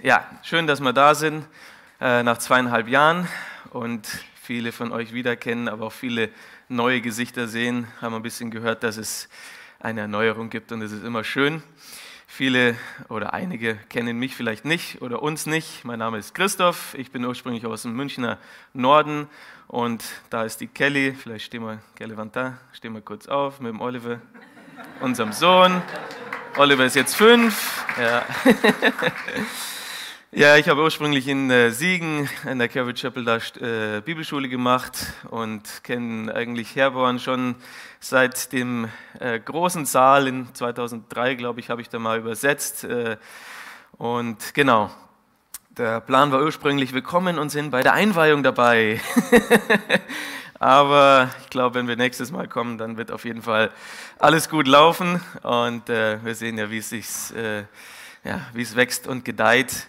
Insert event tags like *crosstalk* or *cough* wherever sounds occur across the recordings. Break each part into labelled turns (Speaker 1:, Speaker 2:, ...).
Speaker 1: Ja, schön, dass wir da sind äh, nach zweieinhalb Jahren und viele von euch wiederkennen, aber auch viele neue Gesichter sehen. Haben ein bisschen gehört, dass es eine Erneuerung gibt und es ist immer schön. Viele oder einige kennen mich vielleicht nicht oder uns nicht. Mein Name ist Christoph. Ich bin ursprünglich aus dem Münchner Norden und da ist die Kelly. Vielleicht stehen wir, Kelly Vanta, stehen wir kurz auf mit dem Oliver, unserem Sohn. Oliver ist jetzt fünf. Ja. *laughs* Ja, ich habe ursprünglich in äh, Siegen in der Calvary Chapel da äh, Bibelschule gemacht und kenne eigentlich Herborn schon seit dem äh, großen Saal in 2003, glaube ich, habe ich da mal übersetzt. Äh, und genau, der Plan war ursprünglich, wir kommen und sind bei der Einweihung dabei. *laughs* Aber ich glaube, wenn wir nächstes Mal kommen, dann wird auf jeden Fall alles gut laufen und äh, wir sehen ja, wie äh, ja, wie es wächst und gedeiht.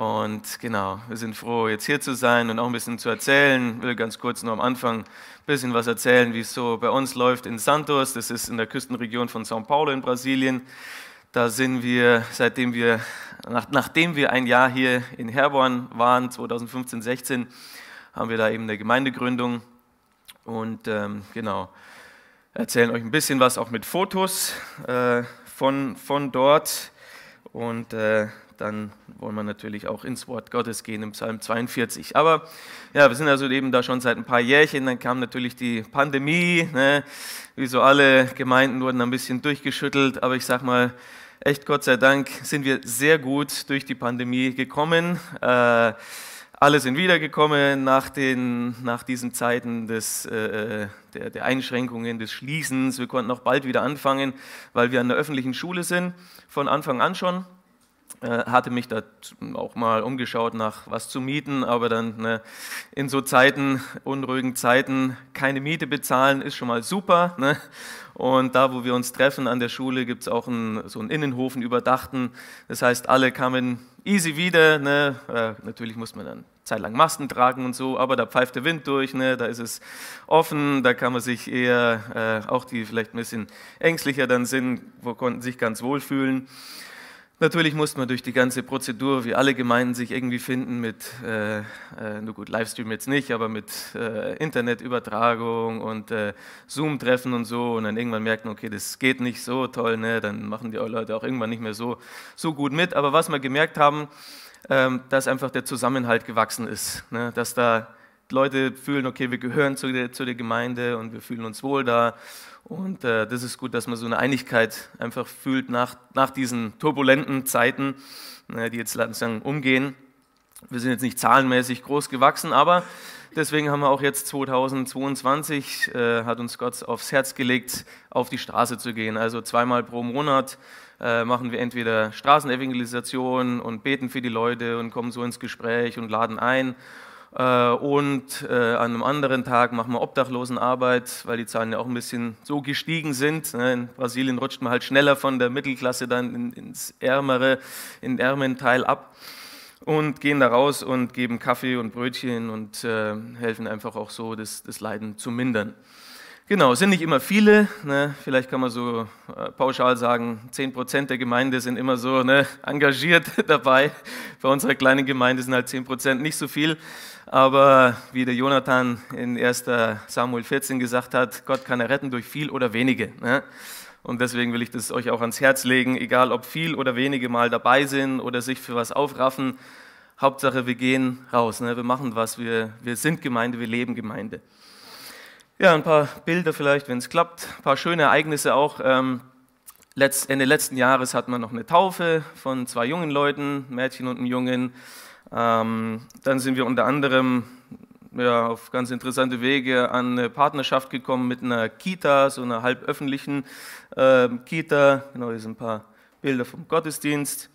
Speaker 1: Und genau, wir sind froh, jetzt hier zu sein und auch ein bisschen zu erzählen. Ich will ganz kurz nur am Anfang ein bisschen was erzählen, wie es so bei uns läuft in Santos. Das ist in der Küstenregion von São Paulo in Brasilien. Da sind wir, seitdem wir, nach, nachdem wir ein Jahr hier in Herborn waren, 2015, 16, haben wir da eben eine Gemeindegründung. Und ähm, genau, erzählen euch ein bisschen was auch mit Fotos äh, von, von dort. Und äh, dann wollen wir natürlich auch ins Wort Gottes gehen im Psalm 42. Aber ja, wir sind also eben da schon seit ein paar Jährchen, dann kam natürlich die Pandemie, ne? wie so alle Gemeinden wurden ein bisschen durchgeschüttelt, aber ich sag mal, echt Gott sei Dank sind wir sehr gut durch die Pandemie gekommen. Äh, alle sind wiedergekommen nach, den, nach diesen Zeiten des, äh, der, der Einschränkungen, des Schließens. Wir konnten auch bald wieder anfangen, weil wir an der öffentlichen Schule sind, von Anfang an schon. Äh, hatte mich da auch mal umgeschaut nach was zu mieten, aber dann ne, in so Zeiten, unruhigen Zeiten, keine Miete bezahlen ist schon mal super. Ne? Und da, wo wir uns treffen an der Schule, gibt es auch einen, so einen Innenhof, einen überdachten. Das heißt, alle kamen easy wieder. Ne? Äh, natürlich muss man dann zeitlang Masken tragen und so, aber da pfeift der Wind durch, ne? da ist es offen, da kann man sich eher, äh, auch die vielleicht ein bisschen ängstlicher dann sind, wo konnten sich ganz wohl fühlen. Natürlich musste man durch die ganze Prozedur, wie alle Gemeinden sich irgendwie finden, mit, äh, äh, nur gut, Livestream jetzt nicht, aber mit äh, Internetübertragung und äh, Zoom-Treffen und so. Und dann irgendwann merken, okay, das geht nicht so toll, ne? dann machen die Leute auch irgendwann nicht mehr so, so gut mit. Aber was wir gemerkt haben, ähm, dass einfach der Zusammenhalt gewachsen ist, ne? dass da Leute fühlen, okay, wir gehören zu der, zu der Gemeinde und wir fühlen uns wohl da. Und äh, das ist gut, dass man so eine Einigkeit einfach fühlt nach, nach diesen turbulenten Zeiten, äh, die jetzt langsam umgehen. Wir sind jetzt nicht zahlenmäßig groß gewachsen, aber deswegen haben wir auch jetzt 2022, äh, hat uns Gott aufs Herz gelegt, auf die Straße zu gehen. Also zweimal pro Monat äh, machen wir entweder Straßenevangelisation und beten für die Leute und kommen so ins Gespräch und laden ein. Äh, und äh, an einem anderen Tag machen wir Obdachlosenarbeit, weil die Zahlen ja auch ein bisschen so gestiegen sind. Ne? In Brasilien rutscht man halt schneller von der Mittelklasse dann ins ärmere, in den ärmeren Teil ab und gehen da raus und geben Kaffee und Brötchen und äh, helfen einfach auch so, das, das Leiden zu mindern. Genau, sind nicht immer viele. Ne? Vielleicht kann man so äh, pauschal sagen, 10% der Gemeinde sind immer so ne, engagiert *laughs* dabei. Bei unserer kleinen Gemeinde sind halt 10% nicht so viel. Aber wie der Jonathan in 1. Samuel 14 gesagt hat, Gott kann er retten durch viel oder wenige. Ne? Und deswegen will ich das euch auch ans Herz legen, egal ob viel oder wenige mal dabei sind oder sich für was aufraffen. Hauptsache, wir gehen raus, ne? wir machen was, wir, wir sind Gemeinde, wir leben Gemeinde. Ja, ein paar Bilder vielleicht, wenn es klappt, ein paar schöne Ereignisse auch. Ähm, Ende letzten Jahres hatten wir noch eine Taufe von zwei jungen Leuten, Mädchen und einem Jungen. Ähm, dann sind wir unter anderem ja, auf ganz interessante Wege an eine Partnerschaft gekommen mit einer Kita, so einer halböffentlichen äh, Kita. Genau, hier sind ein paar Bilder vom Gottesdienst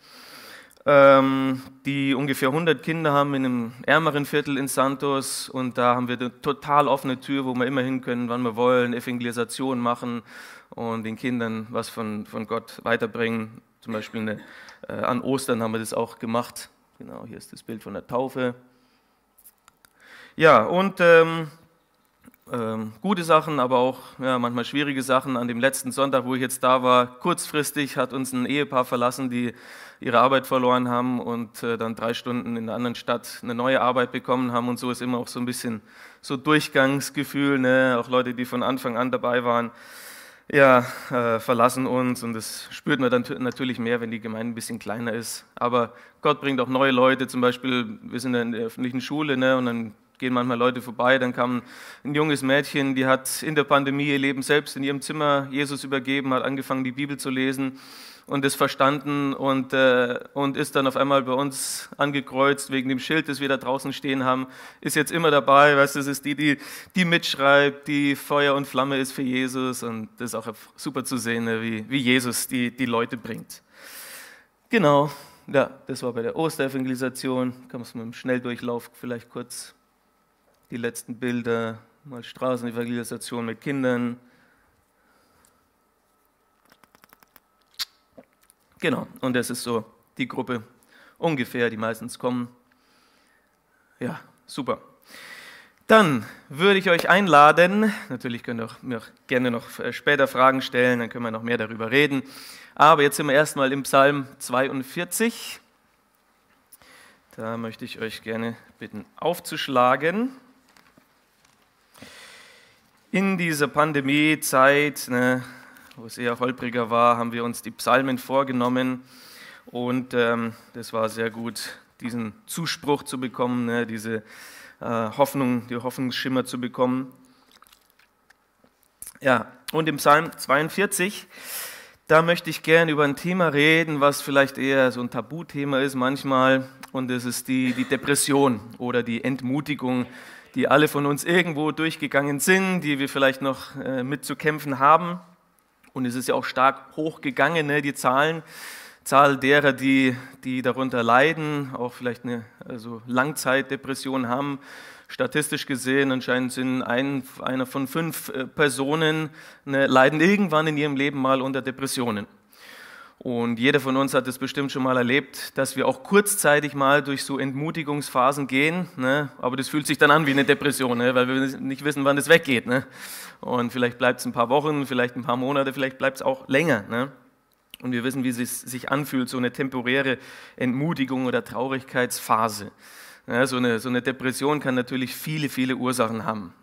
Speaker 1: ähm, die ungefähr 100 Kinder haben in einem ärmeren Viertel in Santos und da haben wir eine total offene Tür, wo wir immer hin können, wann wir wollen, Evangelisation machen und den Kindern was von, von Gott weiterbringen. Zum Beispiel eine, äh, an Ostern haben wir das auch gemacht. Genau, hier ist das Bild von der Taufe. Ja, und ähm, ähm, gute Sachen, aber auch ja, manchmal schwierige Sachen. An dem letzten Sonntag, wo ich jetzt da war, kurzfristig hat uns ein Ehepaar verlassen, die ihre Arbeit verloren haben und äh, dann drei Stunden in einer anderen Stadt eine neue Arbeit bekommen haben. Und so ist immer auch so ein bisschen so Durchgangsgefühl. Ne? Auch Leute, die von Anfang an dabei waren, ja, äh, verlassen uns. Und das spürt man dann natürlich mehr, wenn die Gemeinde ein bisschen kleiner ist. Aber Gott bringt auch neue Leute. Zum Beispiel, wir sind in der öffentlichen Schule ne? und dann gehen manchmal Leute vorbei. Dann kam ein junges Mädchen, die hat in der Pandemie ihr Leben selbst in ihrem Zimmer Jesus übergeben, hat angefangen, die Bibel zu lesen und es verstanden und, äh, und ist dann auf einmal bei uns angekreuzt wegen dem Schild, das wir da draußen stehen haben. Ist jetzt immer dabei, weißt du, das ist die, die, die mitschreibt, die Feuer und Flamme ist für Jesus und das ist auch super zu sehen, ne, wie, wie Jesus die, die Leute bringt. Genau, ja, das war bei der Osterevangelisation. Kann man es mit einem Schnelldurchlauf vielleicht kurz die letzten Bilder, mal Straßenevangelisation mit Kindern. Genau, und das ist so die Gruppe ungefähr, die meistens kommen. Ja, super. Dann würde ich euch einladen, natürlich könnt ihr mir auch gerne noch äh, später Fragen stellen, dann können wir noch mehr darüber reden. Aber jetzt sind wir erstmal im Psalm 42. Da möchte ich euch gerne bitten aufzuschlagen in dieser Pandemiezeit, ne, wo es eher holpriger war, haben wir uns die Psalmen vorgenommen und ähm, das war sehr gut, diesen Zuspruch zu bekommen, ne, diese äh, Hoffnung, die Hoffnungsschimmer zu bekommen. Ja, und im Psalm 42, da möchte ich gerne über ein Thema reden, was vielleicht eher so ein Tabuthema ist manchmal, und das ist die, die Depression oder die Entmutigung die alle von uns irgendwo durchgegangen sind, die wir vielleicht noch äh, mitzukämpfen haben. Und es ist ja auch stark hochgegangen, ne, die Zahlen, Zahl derer, die, die darunter leiden, auch vielleicht eine also Langzeitdepression haben. Statistisch gesehen anscheinend sind ein, einer von fünf äh, Personen ne, leiden irgendwann in ihrem Leben mal unter Depressionen. Und jeder von uns hat es bestimmt schon mal erlebt, dass wir auch kurzzeitig mal durch so Entmutigungsphasen gehen, ne? aber das fühlt sich dann an wie eine Depression, ne? weil wir nicht wissen, wann es weggeht. Ne? Und vielleicht bleibt es ein paar Wochen, vielleicht ein paar Monate, vielleicht bleibt es auch länger. Ne? Und wir wissen, wie es sich anfühlt, so eine temporäre Entmutigung oder Traurigkeitsphase. Ja, so, eine, so eine Depression kann natürlich viele, viele Ursachen haben.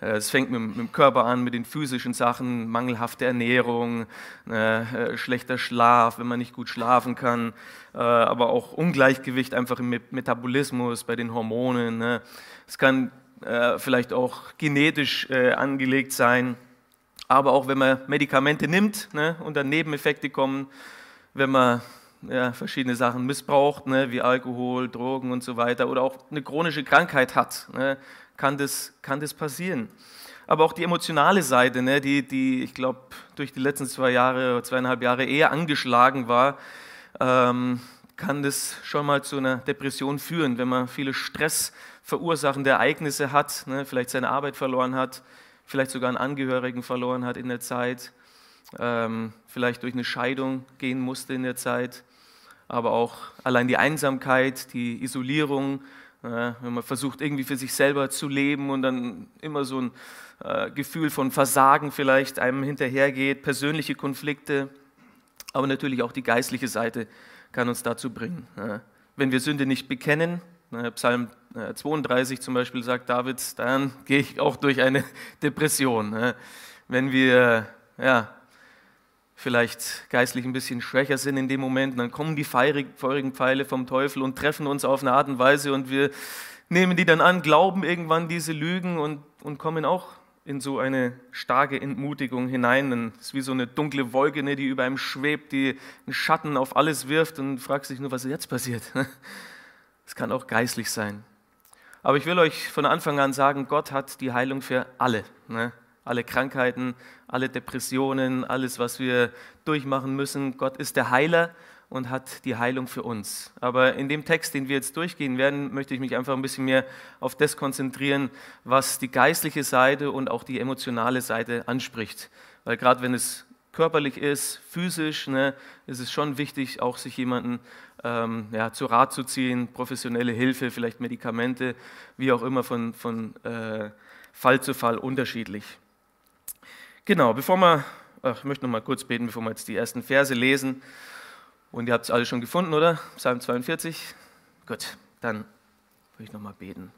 Speaker 1: Äh, es fängt mit, mit, dem Körper an, mit den physischen Sachen, mangelhafte Ernährung, äh, schlechter Schlaf, wenn man nicht gut schlafen kann, äh, aber auch Ungleichgewicht einfach im Metabolismus, bei den Hormonen. Ne? Es kann äh, vielleicht auch genetisch äh, angelegt sein, aber auch wenn man Medikamente nimmt ne, und dann Nebeneffekte kommen, wenn man ja, verschiedene Sachen missbraucht, ne, wie Alkohol, Drogen und so weiter, oder auch eine chronische Krankheit hat. Ne, kann das, kann das passieren. Aber auch die emotionale Seite, ne, die, die ich glaube, durch die letzten zwei Jahre, zweieinhalb Jahre eher angeschlagen war, ähm, kann das schon mal zu einer Depression führen, wenn man viele Stress verursachende Ereignisse hat, ne, vielleicht seine Arbeit verloren hat, vielleicht sogar einen Angehörigen verloren hat in der Zeit, ähm, vielleicht durch eine Scheidung gehen musste in der Zeit, aber auch allein die Einsamkeit, die Isolierung, ja, wenn man versucht, irgendwie für sich selber zu leben und dann immer so ein äh, Gefühl von Versagen vielleicht einem hinterhergeht, persönliche Konflikte, aber natürlich auch die geistliche Seite kann uns dazu bringen. Wenn wir Sünde nicht bekennen, Psalm 32 zum Beispiel sagt David, dann gehe ich auch durch eine *laughs* Depression. Wenn wir ja, vielleicht geistlich ein bisschen schwächer sind in dem Moment, dann kommen die feurigen Pfeile vom Teufel und treffen uns auf eine Art und Weise und wir nehmen die dann an, glauben irgendwann diese Lügen und, und kommen auch in so eine starke Entmutigung hinein. Es ist wie so eine dunkle Wolke, ne, die über einem schwebt, die einen Schatten auf alles wirft und fragt sich nur, was jetzt passiert. *laughs* Es kann auch geistlich sein. Aber ich will euch von Anfang an sagen, Gott hat die Heilung für alle. Ne? Alle Krankheiten, alle Depressionen, alles, was wir durchmachen müssen. Gott ist der Heiler und hat die Heilung für uns. Aber in dem Text, den wir jetzt durchgehen werden, möchte ich mich einfach ein bisschen mehr auf das konzentrieren, was die geistliche Seite und auch die emotionale Seite anspricht. Weil gerade wenn es körperlich ist, physisch, ne, ist es schon wichtig, auch sich jemanden ähm, ja, zu Rat zu ziehen, professionelle Hilfe, vielleicht Medikamente, wie auch immer von, von äh, Fall zu Fall unterschiedlich. Genau, bevor wir, ach, ich möchte noch mal kurz beten, bevor wir jetzt die ersten Verse lesen. Und ihr habt es alle schon gefunden, oder? Psalm 42? Gut, dann würde ich noch mal beten.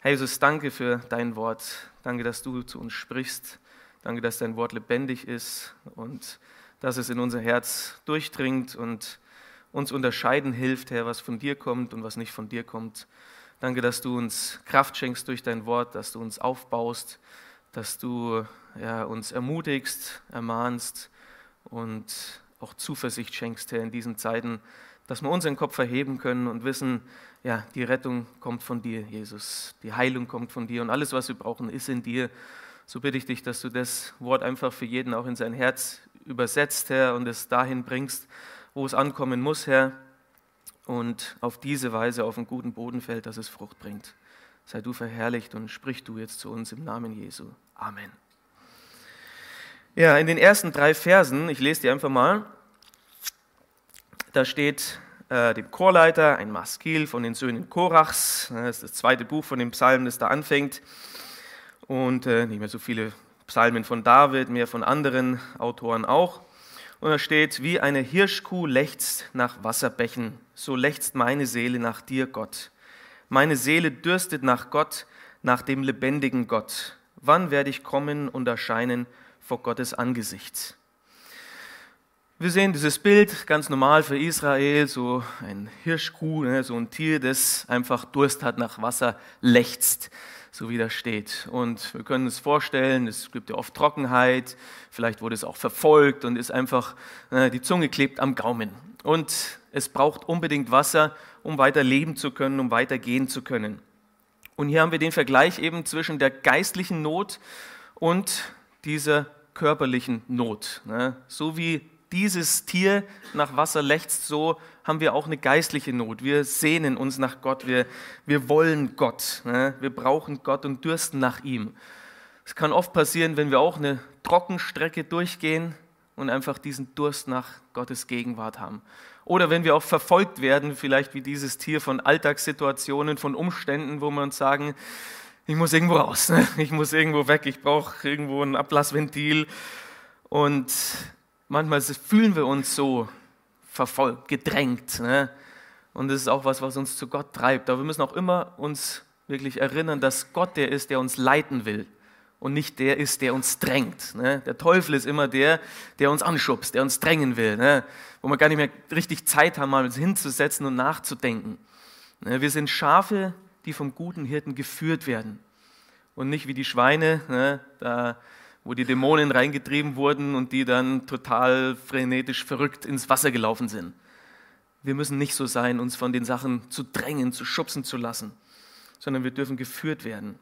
Speaker 1: Herr Jesus, danke für dein Wort. Danke, dass du zu uns sprichst. Danke, dass dein Wort lebendig ist und dass es in unser Herz durchdringt und uns unterscheiden hilft, Herr, was von dir kommt und was nicht von dir kommt. Danke, dass du uns Kraft schenkst durch dein Wort, dass du uns aufbaust, dass du ja, uns ermutigst, ermahnst und auch Zuversicht schenkst, Herr, in diesen Zeiten, dass wir unseren Kopf erheben können und wissen, ja, die Rettung kommt von dir, Jesus. Die Heilung kommt von dir und alles, was wir brauchen, ist in dir. So bitte ich dich, dass du das Wort einfach für jeden auch in sein Herz übersetzt, Herr, und es dahin bringst, wo es ankommen muss, Herr und auf diese Weise auf einen guten Boden fällt, dass es Frucht bringt. Sei du verherrlicht und sprich du jetzt zu uns im Namen Jesu. Amen. Ja, in den ersten drei Versen, ich lese die einfach mal, da steht äh, dem Chorleiter ein Maskil von den Söhnen Korachs. Das ist das zweite Buch von dem Psalm, das da anfängt. Und äh, nicht mehr so viele Psalmen von David, mehr von anderen Autoren auch. Und da steht, wie eine Hirschkuh lechzt nach Wasserbächen, so lechzt meine Seele nach dir, Gott. Meine Seele dürstet nach Gott, nach dem lebendigen Gott. Wann werde ich kommen und erscheinen vor Gottes Angesicht? Wir sehen dieses Bild ganz normal für Israel, so ein Hirschkuh, ne, so ein Tier, das einfach Durst hat nach Wasser, lechzt so wie das steht. Und wir können uns vorstellen, es gibt ja oft Trockenheit, vielleicht wurde es auch verfolgt und ist einfach, äh, die Zunge klebt am Gaumen. Und es braucht unbedingt Wasser, um weiter leben zu können, um weiter gehen zu können. Und hier haben wir den Vergleich eben zwischen der geistlichen Not und dieser körperlichen Not. Ne? So wie dieses Tier nach Wasser lechzt, so haben wir auch eine geistliche Not. Wir sehnen uns nach Gott, wir, wir wollen Gott, ne? wir brauchen Gott und dürsten nach ihm. Es kann oft passieren, wenn wir auch eine Trockenstrecke durchgehen und einfach diesen Durst nach Gottes Gegenwart haben. Oder wenn wir auch verfolgt werden, vielleicht wie dieses Tier von Alltagssituationen, von Umständen, wo wir uns sagen, ich muss irgendwo raus, ne? ich muss irgendwo weg, ich brauche irgendwo ein Ablassventil. Und manchmal fühlen wir uns so verfolgt, gedrängt. Ne? Und das ist auch was, was uns zu Gott treibt. Aber wir müssen auch immer uns wirklich erinnern, dass Gott der ist, der uns leiten will und nicht der ist, der uns drängt. Ne? Der Teufel ist immer der, der uns anschubst, der uns drängen will, ne? wo wir gar nicht mehr richtig Zeit haben, mal uns hinzusetzen und nachzudenken. Ne? Wir sind Schafe, die vom guten Hirten geführt werden und nicht wie die Schweine, ne? da wo die Dämonen reingetrieben wurden und die dann total frenetisch verrückt ins Wasser gelaufen sind. Wir müssen nicht so sein, uns von den Sachen zu drängen, zu schubsen zu lassen, sondern wir dürfen geführt werden.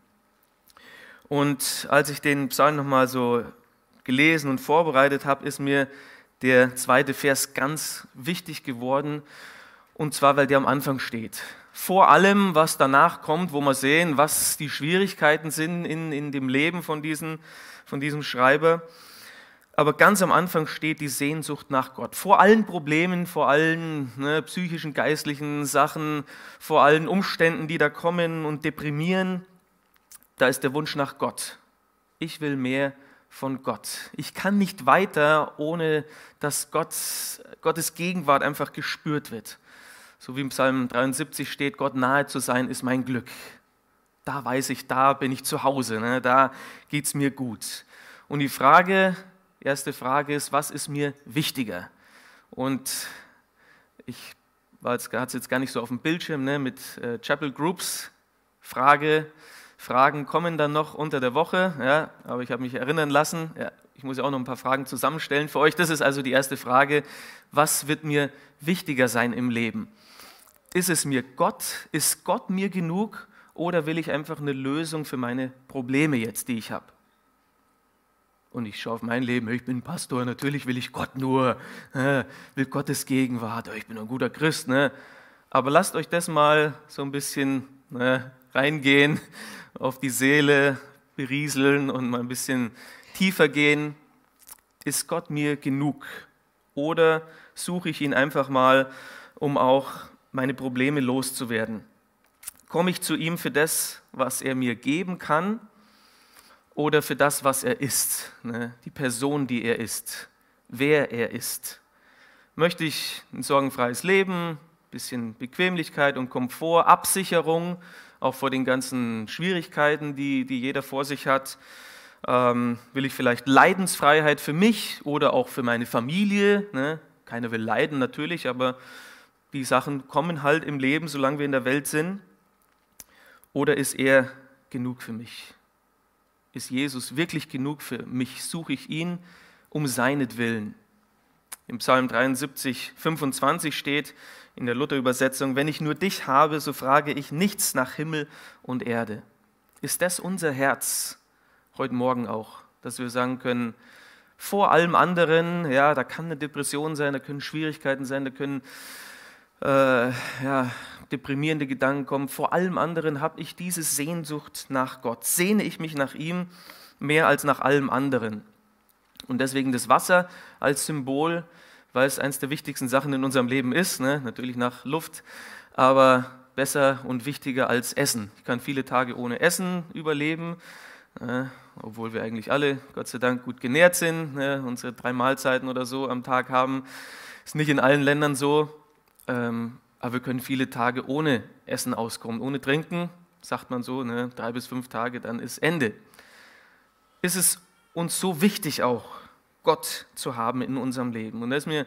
Speaker 1: Und als ich den Psalm nochmal so gelesen und vorbereitet habe, ist mir der zweite Vers ganz wichtig geworden. Und zwar, weil der am Anfang steht. Vor allem, was danach kommt, wo wir sehen, was die Schwierigkeiten sind in, in dem Leben von diesen von diesem Schreiber. Aber ganz am Anfang steht die Sehnsucht nach Gott. Vor allen Problemen, vor allen ne, psychischen, geistlichen Sachen, vor allen Umständen, die da kommen und deprimieren, da ist der Wunsch nach Gott. Ich will mehr von Gott. Ich kann nicht weiter, ohne dass Gott, Gottes Gegenwart einfach gespürt wird. So wie im Psalm 73 steht, Gott nahe zu sein, ist mein Glück da weiß ich, da bin ich zu Hause, ne? da geht es mir gut. Und die Frage, erste Frage ist, was ist mir wichtiger? Und ich hatte es jetzt gar nicht so auf dem Bildschirm ne? mit äh, Chapel Groups. Frage, Fragen kommen dann noch unter der Woche, ja? aber ich habe mich erinnern lassen, ja, ich muss ja auch noch ein paar Fragen zusammenstellen für euch. Das ist also die erste Frage, was wird mir wichtiger sein im Leben? Ist es mir Gott? Ist Gott mir genug? Oder will ich einfach eine Lösung für meine Probleme jetzt, die ich habe? Und ich schaue auf mein Leben, ich bin Pastor, natürlich will ich Gott nur, will Gottes Gegenwart, ich bin ein guter Christ. Ne? Aber lasst euch das mal so ein bisschen ne, reingehen, auf die Seele berieseln und mal ein bisschen tiefer gehen. Ist Gott mir genug? Oder suche ich ihn einfach mal, um auch meine Probleme loszuwerden? komme ich zu ihm für das, was er mir geben kann? oder für das, was er ist, ne? die Person, die er ist, wer er ist. Möchte ich ein sorgenfreies Leben, bisschen Bequemlichkeit und Komfort, Absicherung, auch vor den ganzen Schwierigkeiten, die, die jeder vor sich hat. Ähm, will ich vielleicht Leidensfreiheit für mich oder auch für meine Familie? Ne? Keiner will leiden natürlich, aber die Sachen kommen halt im Leben, solange wir in der Welt sind. Oder ist er genug für mich? Ist Jesus wirklich genug für mich? Suche ich ihn um seinetwillen? Im Psalm 73, 25 steht in der Luther-Übersetzung, wenn ich nur dich habe, so frage ich nichts nach Himmel und Erde. Ist das unser Herz heute Morgen auch, dass wir sagen können, vor allem anderen, ja, da kann eine Depression sein, da können Schwierigkeiten sein, da können äh, ja, deprimierende Gedanken kommen. Vor allem anderen habe ich diese Sehnsucht nach Gott. Sehne ich mich nach ihm mehr als nach allem anderen. Und deswegen das Wasser als Symbol, weil es eines der wichtigsten Sachen in unserem Leben ist, ne? natürlich nach Luft, aber besser und wichtiger als Essen. Ich kann viele Tage ohne Essen überleben, äh, obwohl wir eigentlich alle, Gott sei Dank, gut genährt sind, ne? unsere drei Mahlzeiten oder so am Tag haben. Ist nicht in allen Ländern so, ähm, aber wir können viele Tage ohne Essen auskommen, ohne Trinken, sagt man so, ne? drei bis fünf Tage, dann ist Ende. Ist es uns so wichtig auch, Gott zu haben in unserem Leben? Und da ist mir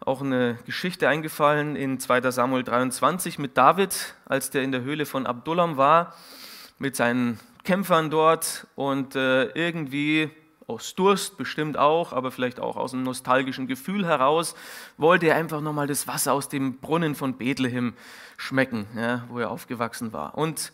Speaker 1: auch eine Geschichte eingefallen in 2 Samuel 23 mit David, als der in der Höhle von Abdullam war, mit seinen Kämpfern dort und äh, irgendwie aus Durst bestimmt auch, aber vielleicht auch aus einem nostalgischen Gefühl heraus, wollte er einfach nochmal das Wasser aus dem Brunnen von Bethlehem schmecken, ja, wo er aufgewachsen war. Und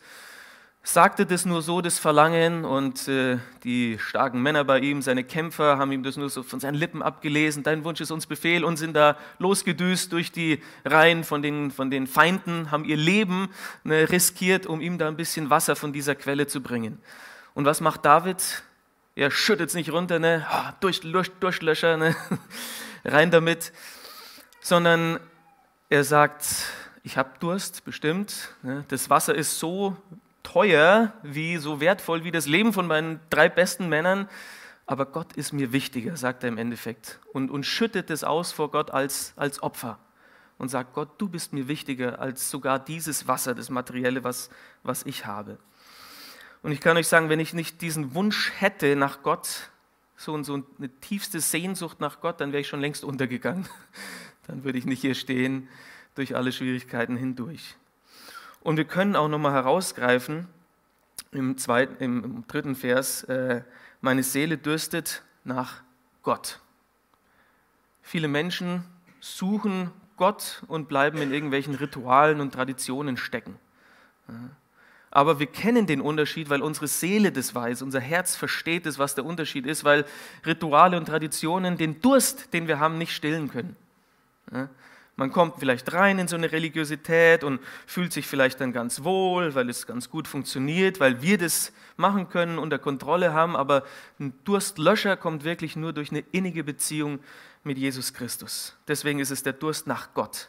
Speaker 1: sagte das nur so, das Verlangen, und äh, die starken Männer bei ihm, seine Kämpfer, haben ihm das nur so von seinen Lippen abgelesen, dein Wunsch ist uns Befehl, und sind da losgedüst durch die Reihen von den, von den Feinden, haben ihr Leben ne, riskiert, um ihm da ein bisschen Wasser von dieser Quelle zu bringen. Und was macht David? Er schüttet es nicht runter, ne? Durch, durch, Durchlöscher, ne? *laughs* rein damit, sondern er sagt, ich habe Durst, bestimmt. Ne? Das Wasser ist so teuer, wie so wertvoll wie das Leben von meinen drei besten Männern, aber Gott ist mir wichtiger, sagt er im Endeffekt. Und, und schüttet es aus vor Gott als, als Opfer und sagt, Gott, du bist mir wichtiger als sogar dieses Wasser, das Materielle, was, was ich habe. Und ich kann euch sagen, wenn ich nicht diesen Wunsch hätte nach Gott, so, so eine tiefste Sehnsucht nach Gott, dann wäre ich schon längst untergegangen. *laughs* Dann würde ich nicht hier stehen durch alle Schwierigkeiten hindurch. Und wir können auch nochmal herausgreifen im, zweiten, im dritten Vers, äh, meine Seele dürstet nach Gott. Viele Menschen suchen Gott und bleiben in irgendwelchen Ritualen und Traditionen stecken. Aber wir kennen den Unterschied, weil unsere Seele das weiß, unser Herz versteht es, was der Unterschied ist, weil Rituale und Traditionen den Durst, den wir haben, nicht stillen können. Man kommt vielleicht rein in so eine Religiosität und fühlt sich vielleicht dann ganz wohl, weil es ganz gut funktioniert, weil wir das machen können, unter Kontrolle haben, aber ein Durstlöscher kommt wirklich nur durch eine innige Beziehung mit Jesus Christus. Deswegen ist es der Durst nach Gott.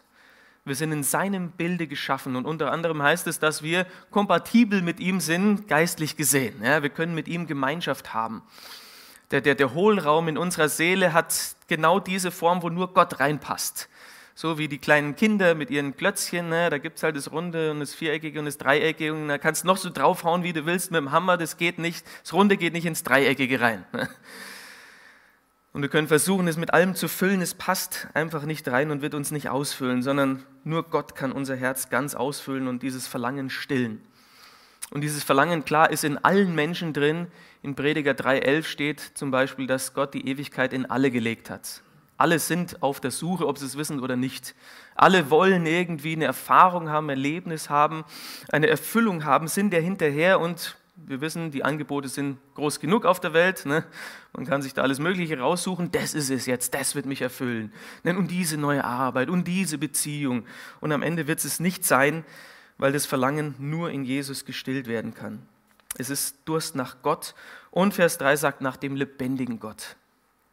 Speaker 1: Wir sind in seinem Bilde geschaffen und unter anderem heißt es, dass wir kompatibel mit ihm sind, geistlich gesehen. Ja, wir können mit ihm Gemeinschaft haben. Der, der, der Hohlraum in unserer Seele hat genau diese Form, wo nur Gott reinpasst. So wie die kleinen Kinder mit ihren Klötzchen, ne? da gibt es halt das Runde und das Viereckige und das Dreieckige und da kannst du noch so draufhauen, wie du willst mit dem Hammer, das geht nicht, das Runde geht nicht ins Dreieckige rein. Ne? Und wir können versuchen, es mit allem zu füllen. Es passt einfach nicht rein und wird uns nicht ausfüllen, sondern nur Gott kann unser Herz ganz ausfüllen und dieses Verlangen stillen. Und dieses Verlangen, klar, ist in allen Menschen drin. In Prediger 3,11 steht zum Beispiel, dass Gott die Ewigkeit in alle gelegt hat. Alle sind auf der Suche, ob sie es wissen oder nicht. Alle wollen irgendwie eine Erfahrung haben, ein Erlebnis haben, eine Erfüllung haben, sind der hinterher und wir wissen, die Angebote sind groß genug auf der Welt. Ne? Man kann sich da alles Mögliche raussuchen. Das ist es jetzt, das wird mich erfüllen. Und diese neue Arbeit und diese Beziehung. Und am Ende wird es nicht sein, weil das Verlangen nur in Jesus gestillt werden kann. Es ist Durst nach Gott. Und Vers 3 sagt nach dem lebendigen Gott.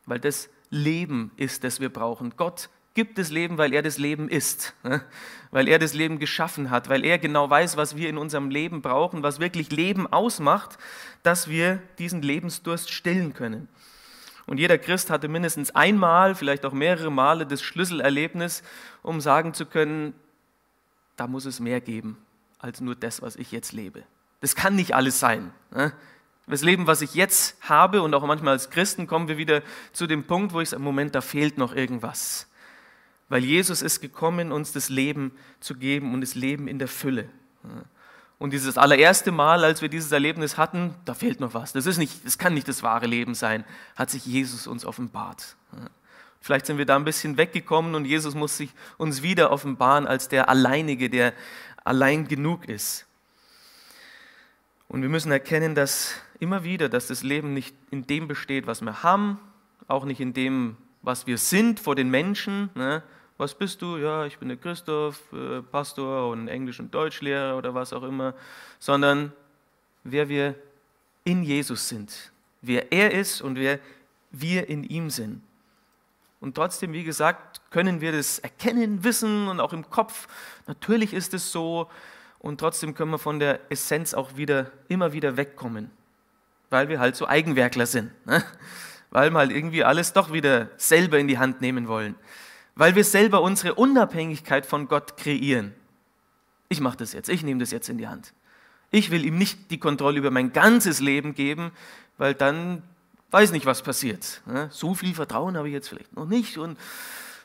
Speaker 1: Weil das Leben ist, das wir brauchen. Gott gibt das Leben, weil er das Leben ist, ne? weil er das Leben geschaffen hat, weil er genau weiß, was wir in unserem Leben brauchen, was wirklich Leben ausmacht, dass wir diesen Lebensdurst stillen können. Und jeder Christ hatte mindestens einmal, vielleicht auch mehrere Male das Schlüsselerlebnis, um sagen zu können, da muss es mehr geben als nur das, was ich jetzt lebe. Das kann nicht alles sein. Das Leben, was ich jetzt habe und auch manchmal als Christen kommen wir wieder zu dem Punkt, wo ich sage, Moment, da fehlt noch irgendwas. Weil Jesus ist gekommen, uns das Leben zu geben und das Leben in der Fülle. Und dieses allererste Mal, als wir dieses Erlebnis hatten, da fehlt noch was. Das, ist nicht, das kann nicht das wahre Leben sein, hat sich Jesus uns offenbart. Vielleicht sind wir da ein bisschen weggekommen und Jesus muss sich uns wieder offenbaren als der Alleinige, der allein genug ist. Und wir müssen erkennen, dass immer wieder, dass das Leben nicht in dem besteht, was wir haben, auch nicht in dem, was wir sind vor den Menschen. Ne? Was bist du? Ja, ich bin der Christoph, äh, Pastor und Englisch- und Deutschlehrer oder was auch immer, sondern wer wir in Jesus sind, wer er ist und wer wir in ihm sind. Und trotzdem, wie gesagt, können wir das erkennen, wissen und auch im Kopf, natürlich ist es so, und trotzdem können wir von der Essenz auch wieder, immer wieder wegkommen, weil wir halt so Eigenwerkler sind, ne? weil wir halt irgendwie alles doch wieder selber in die Hand nehmen wollen, weil wir selber unsere Unabhängigkeit von Gott kreieren. Ich mache das jetzt, ich nehme das jetzt in die Hand. Ich will ihm nicht die Kontrolle über mein ganzes Leben geben, weil dann weiß nicht, was passiert. Ne? So viel Vertrauen habe ich jetzt vielleicht noch nicht und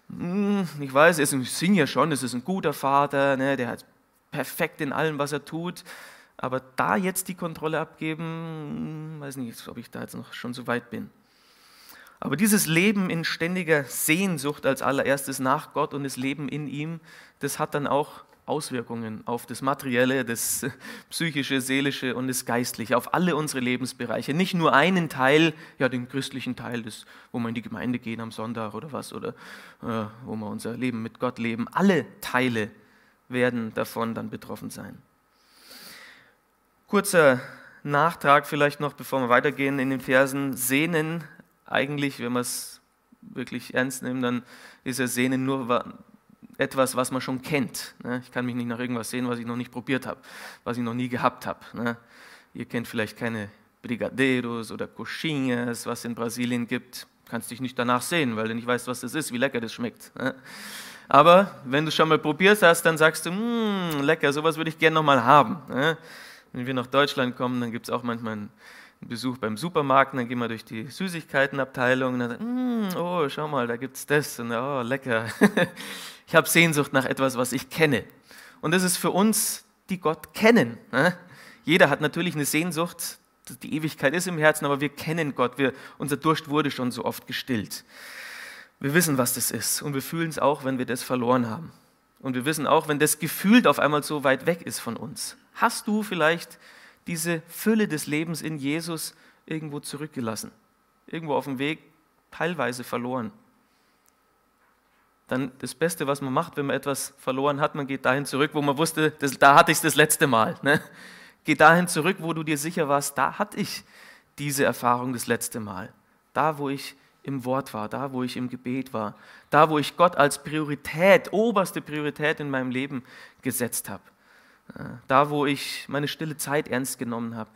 Speaker 1: hm, ich weiß, ich singe ja schon, es ist ein guter Vater, ne? der hat perfekt in allem, was er tut. Aber da jetzt die Kontrolle abgeben, weiß nicht, ob ich da jetzt noch schon so weit bin. Aber dieses Leben in ständiger Sehnsucht als allererstes nach Gott und das Leben in ihm, das hat dann auch Auswirkungen auf das Materielle, das *laughs* Psychische, Seelische und das Geistliche, auf alle unsere Lebensbereiche. Nicht nur einen Teil, ja den christlichen Teil, das, wo wir in die Gemeinde gehen am Sonntag oder was, oder äh, wo wir unser Leben mit Gott leben. Alle Teile werden davon dann betroffen sein. Kurzer Nachtrag vielleicht noch, bevor wir weitergehen in den Versen. Sehnen, eigentlich, wenn wir es wirklich ernst nehmen, dann ist ja Sehnen nur etwas, was man schon kennt. Ne? Ich kann mich nicht nach irgendwas sehen, was ich noch nicht probiert habe, was ich noch nie gehabt habe. Ne? Ihr kennt vielleicht keine Brigadeiros oder Coxinhas, was es in Brasilien gibt. Du kannst dich nicht danach sehen, weil du nicht weißt, was das ist, wie lecker das schmeckt. Ne? Aber wenn du schon mal probiert hast, dann sagst du, mmm, lecker, sowas würde ich gerne nochmal haben. Wenn wir nach Deutschland kommen, dann gibt es auch manchmal einen Besuch beim Supermarkt, dann gehen wir durch die Süßigkeitenabteilung und dann sagen, mm, oh, schau mal, da gibt es das und oh, lecker. *laughs* ich habe Sehnsucht nach etwas, was ich kenne. Und das ist für uns, die Gott kennen. Jeder hat natürlich eine Sehnsucht, die Ewigkeit ist im Herzen, aber wir kennen Gott, wir, unser Durst wurde schon so oft gestillt. Wir wissen, was das ist und wir fühlen es auch, wenn wir das verloren haben. Und wir wissen auch, wenn das gefühlt auf einmal so weit weg ist von uns. Hast du vielleicht diese Fülle des Lebens in Jesus irgendwo zurückgelassen? Irgendwo auf dem Weg teilweise verloren? Dann das Beste, was man macht, wenn man etwas verloren hat, man geht dahin zurück, wo man wusste, das, da hatte ich es das letzte Mal. Ne? Geh dahin zurück, wo du dir sicher warst, da hatte ich diese Erfahrung das letzte Mal. Da, wo ich im Wort war, da wo ich im Gebet war, da wo ich Gott als Priorität, oberste Priorität in meinem Leben gesetzt habe, äh, da wo ich meine stille Zeit ernst genommen habe,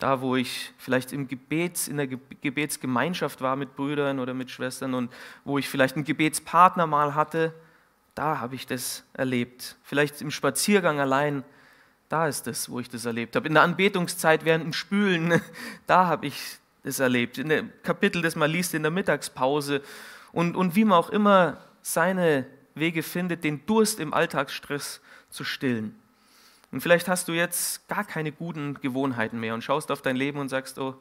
Speaker 1: da wo ich vielleicht im Gebets, in der Gebetsgemeinschaft war mit Brüdern oder mit Schwestern und wo ich vielleicht einen Gebetspartner mal hatte, da habe ich das erlebt. Vielleicht im Spaziergang allein, da ist es, wo ich das erlebt habe. In der Anbetungszeit während dem Spülen, *laughs* da habe ich das erlebt. In dem Kapitel, das man liest in der Mittagspause und, und wie man auch immer seine Wege findet, den Durst im Alltagsstress zu stillen. Und vielleicht hast du jetzt gar keine guten Gewohnheiten mehr und schaust auf dein Leben und sagst, oh,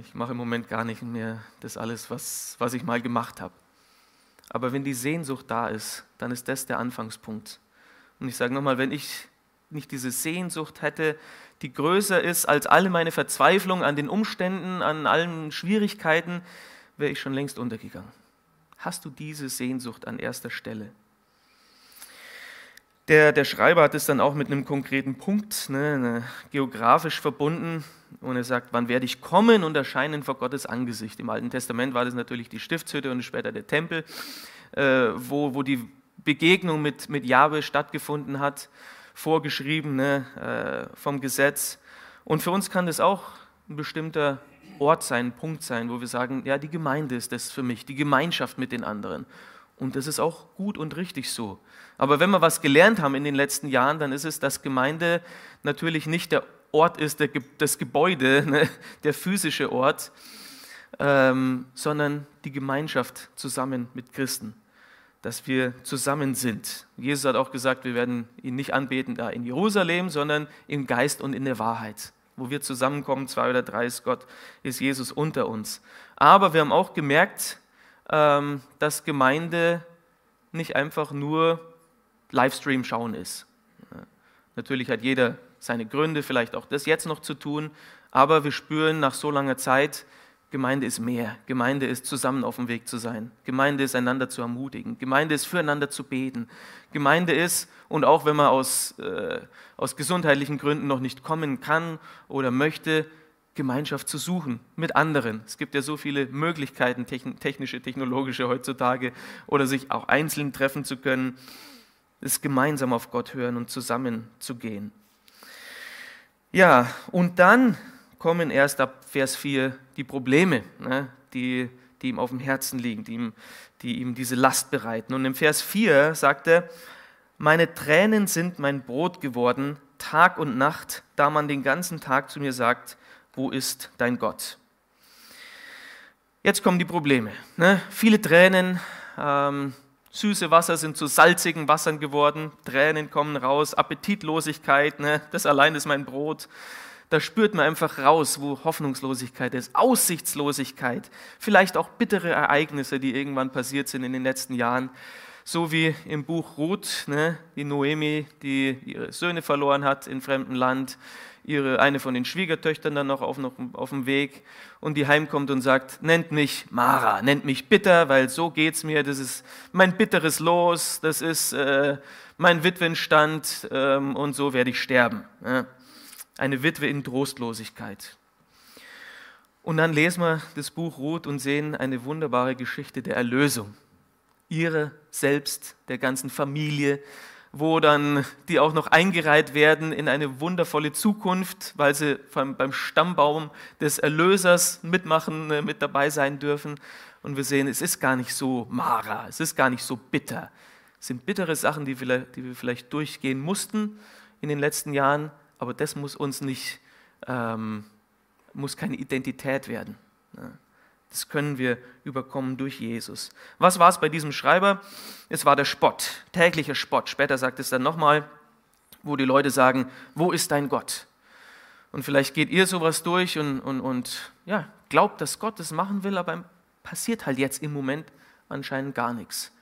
Speaker 1: ich mache im Moment gar nicht mehr das alles, was, was ich mal gemacht habe. Aber wenn die Sehnsucht da ist, dann ist das der Anfangspunkt. Und ich sage nochmal, wenn ich nicht diese Sehnsucht hätte, die größer ist als alle meine Verzweiflung an den Umständen, an allen Schwierigkeiten, wäre ich schon längst untergegangen. Hast du diese Sehnsucht an erster Stelle? Der, der Schreiber hat es dann auch mit einem konkreten Punkt, ne, ne, geografisch verbunden. Und er sagt, wann werde ich kommen und erscheinen vor Gottes Angesicht? Im Alten Testament war das natürlich die Stiftshütte und später der Tempel. äh, wo, wo die Begegnung mit, mit Jahwe stattgefunden hat, vorgeschrieben ne, äh, vom Gesetz. Und für uns kann das auch ein bestimmter Ort sein, ein Punkt sein, wo wir sagen, ja, die Gemeinde ist das für mich, die Gemeinschaft mit den anderen. Und das ist auch gut und richtig so. Aber wenn wir was gelernt haben in den letzten Jahren, dann ist es, dass Gemeinde natürlich nicht der Ort ist, der, das Gebäude, *laughs* ne, der physische Ort, ähm, sondern die Gemeinschaft zusammen mit Christen, dass wir zusammen sind. Jesus hat auch gesagt, wir werden ihn nicht anbeten da in Jerusalem, sondern im Geist und in der Wahrheit. Wo wir zusammenkommen, zwei oder drei ist Gott, ist Jesus unter uns. Aber wir haben auch gemerkt, ähm, dass Gemeinde nicht einfach nur Livestream schauen ist. Natürlich hat jeder seine Gründe, vielleicht auch das jetzt noch zu tun, aber wir spüren nach so langer Zeit, Gemeinde ist mehr. Gemeinde ist zusammen auf dem Weg zu sein. Gemeinde ist einander zu ermutigen. Gemeinde ist füreinander zu beten. Gemeinde ist, und auch wenn man aus, äh, aus gesundheitlichen Gründen noch nicht kommen kann oder möchte, Gemeinschaft zu suchen mit anderen. Es gibt ja so viele Möglichkeiten, technische, technologische heutzutage, oder sich auch einzeln treffen zu können, es gemeinsam auf Gott hören und zusammen zu gehen. Ja, und dann kommen erst ab Vers 4 die Probleme, ne, die, die ihm auf dem Herzen liegen, die ihm, die ihm diese Last bereiten. Und im Vers 4 sagt er, meine Tränen sind mein Brot geworden, Tag und Nacht, da man den ganzen Tag zu mir sagt, wo ist dein Gott? Jetzt kommen die Probleme. Ne? Viele Tränen, ähm, süße Wasser sind zu salzigen Wassern geworden, Tränen kommen raus, Appetitlosigkeit, ne? das allein ist mein Brot. Da spürt man einfach raus, wo Hoffnungslosigkeit ist, Aussichtslosigkeit, vielleicht auch bittere Ereignisse, die irgendwann passiert sind in den letzten Jahren. So wie im Buch Ruth, ne, die Noemi, die ihre Söhne verloren hat in fremdem Land, ihre, eine von den Schwiegertöchtern dann noch auf, noch auf dem Weg und die heimkommt und sagt, nennt mich Mara, nennt mich bitter, weil so geht's mir, das ist mein bitteres Los, das ist äh, mein Witwenstand ähm, und so werde ich sterben. Ja eine Witwe in Trostlosigkeit. Und dann lesen wir das Buch Ruth und sehen eine wunderbare Geschichte der Erlösung. Ihre selbst, der ganzen Familie, wo dann die auch noch eingereiht werden in eine wundervolle Zukunft, weil sie beim Stammbaum des Erlösers mitmachen, äh, mit dabei sein dürfen. Und wir sehen, es ist gar nicht so Mara, es ist gar nicht so bitter. Es sind bittere Sachen, die wir vielleicht durchgehen mussten in den letzten Jahren, aber das muss uns nicht, ähm, muss keine Identität werden. Das können wir überkommen durch Jesus. Was war es bei diesem Schreiber? Es war der Spott, täglicher Spott. Später sagt es dann nochmal, wo die Leute sagen, wo ist dein Gott? Und vielleicht geht ihr sowas durch und, und, und ja, glaubt, dass Gott das machen will, aber passiert halt jetzt im Moment anscheinend gar nichts.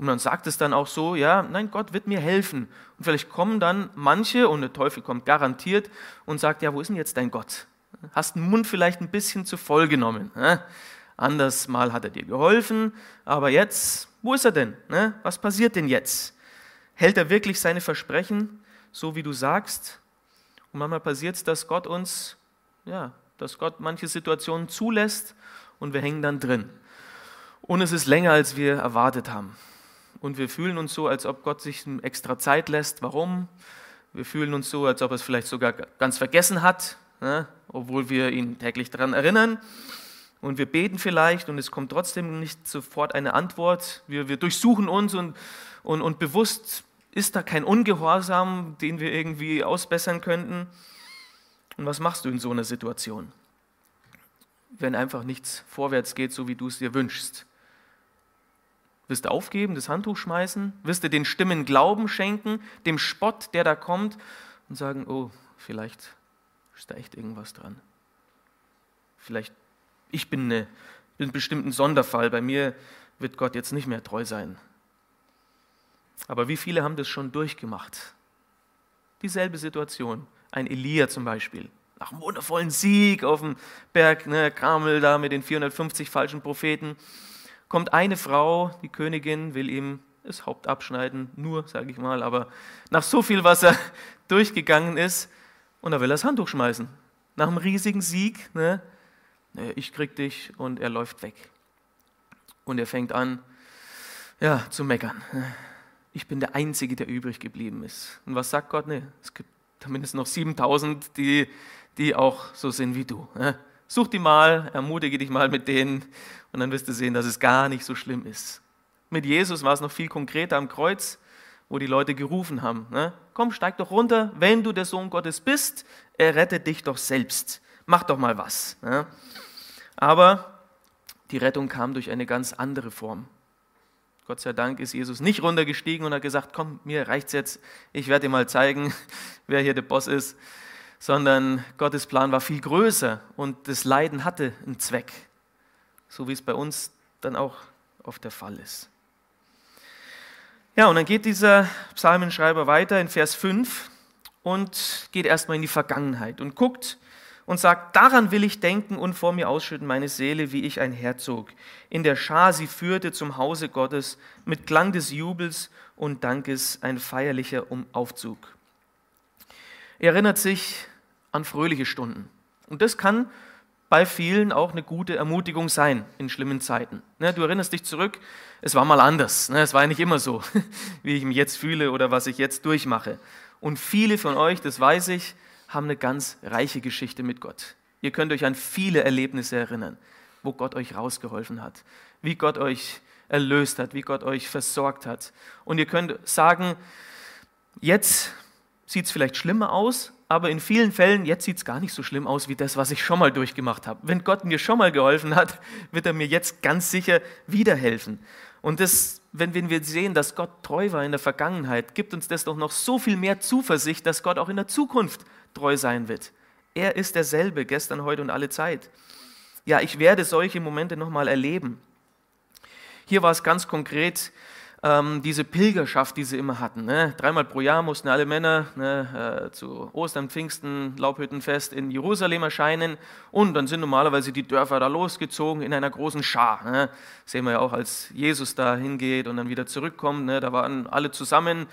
Speaker 1: Und man sagt es dann auch so, ja, nein, Gott wird mir helfen. Und vielleicht kommen dann manche, und der Teufel kommt garantiert und sagt, ja, wo ist denn jetzt dein Gott? Hast den Mund vielleicht ein bisschen zu voll genommen. Ne? Anders mal hat er dir geholfen, aber jetzt, wo ist er denn? Ne? Was passiert denn jetzt? Hält er wirklich seine Versprechen, so wie du sagst? Und manchmal passiert es, dass Gott uns, ja, dass Gott manche Situationen zulässt und wir hängen dann drin. Und es ist länger, als wir erwartet haben und wir fühlen uns so, als ob Gott sich extra Zeit lässt. Warum? Wir fühlen uns so, als ob er es vielleicht sogar ganz vergessen hat, ne? obwohl wir ihn täglich daran erinnern. Und wir beten vielleicht und es kommt trotzdem nicht sofort eine Antwort. Wir, wir durchsuchen uns und, und, und bewusst ist da kein Ungehorsam, den wir irgendwie ausbessern könnten. Und was machst du in so einer Situation? Wenn einfach nichts vorwärts geht, so wie du es dir wünschst. Wirst du aufgeben, das Handtuch schmeißen? Wirst du den Stimmen Glauben schenken, dem Spott, der da kommt und sagen, oh, vielleicht ist da echt irgendwas dran. Vielleicht, ich bin, eine, bin bestimmt ein Sonderfall, bei mir wird Gott jetzt nicht mehr treu sein. Aber wie viele haben das schon durchgemacht? Dieselbe Situation. Ein Elia zum Beispiel. Nach einem wundervollen Sieg auf dem Berg ne, Kramel da mit den 450 falschen Propheten kommt eine Frau, die Königin, will ihm das Haupt abschneiden, nur, sage ich mal, aber nach so viel, was er *laughs* durchgegangen ist, und er will das Handtuch schmeißen. Nach einem riesigen Sieg, ne? ich krieg dich, und er läuft weg. Und er fängt an, ja, zu meckern. Ich bin der Einzige, der übrig geblieben ist. Und was sagt Gott? Nee, es gibt mindestens noch 7000, die, die auch so sind wie du. Such die mal, ermutige dich mal mit denen und dann wirst du sehen, dass es gar nicht so schlimm ist. Mit Jesus war es noch viel konkreter am Kreuz, wo die Leute gerufen haben, ne? komm, steig doch runter, wenn du der Sohn Gottes bist, er rettet dich doch selbst. Mach doch mal was. Ne? Aber die Rettung kam durch eine ganz andere Form. Gott sei Dank ist Jesus nicht runtergestiegen und hat gesagt, komm, mir reicht's jetzt, ich werde dir mal zeigen, *laughs* wer hier der Boss ist, sondern Gottes Plan war viel größer und das Leiden hatte einen Zweck, so wie es bei uns dann auch oft der Fall ist. Ja, und dann geht dieser Psalmenschreiber weiter in Vers 5 und geht erstmal in die Vergangenheit und guckt und sagt, daran will ich denken und vor mir ausschütten meine Seele, wie ich ein Herzog in der Schar sie führte zum Hause Gottes mit Klang des Jubels und Dankes ein feierlicher Aufzug. Er erinnert sich an fröhliche Stunden. Und das kann bei vielen auch eine gute Ermutigung sein in schlimmen Zeiten. Ne, du erinnerst dich zurück, es war mal anders. Ne, es war ja nicht immer so, *laughs* wie ich mich jetzt fühle oder was ich jetzt durchmache. Und viele von euch, das weiß ich, haben eine ganz reiche Geschichte mit Gott. Ihr könnt euch an viele Erlebnisse erinnern, wo Gott euch rausgeholfen hat, wie Gott euch erlöst hat, wie Gott euch versorgt hat. Und ihr könnt sagen, jetzt sieht es vielleicht schlimmer aus, aber in vielen Fällen, jetzt sieht es gar nicht so schlimm aus wie das, was ich schon mal durchgemacht habe. Wenn Gott mir schon mal geholfen hat, *laughs* wird er mir jetzt ganz sicher wieder helfen. Und das, wenn wir sehen, dass Gott treu war in der Vergangenheit, gibt uns das doch noch so viel mehr Zuversicht, dass Gott auch in der Zukunft treu sein wird. Er ist derselbe, gestern, heute und alle Zeit. Ja, ich werde solche Momente nochmal erleben. Hier war es ganz konkret ähm, diese Pilgerschaft, die sie immer hatten. Ne? Dreimal pro Jahr mussten alle Männer ne, äh, zu Ostern, Pfingsten, Laubhüttenfest in Jerusalem erscheinen und dann sind normalerweise die Dörfer da losgezogen in einer großen Schar. Ne? Sehen wir ja auch, als Jesus da hingeht und dann wieder zurückkommt. Ne? Da waren alle zusammen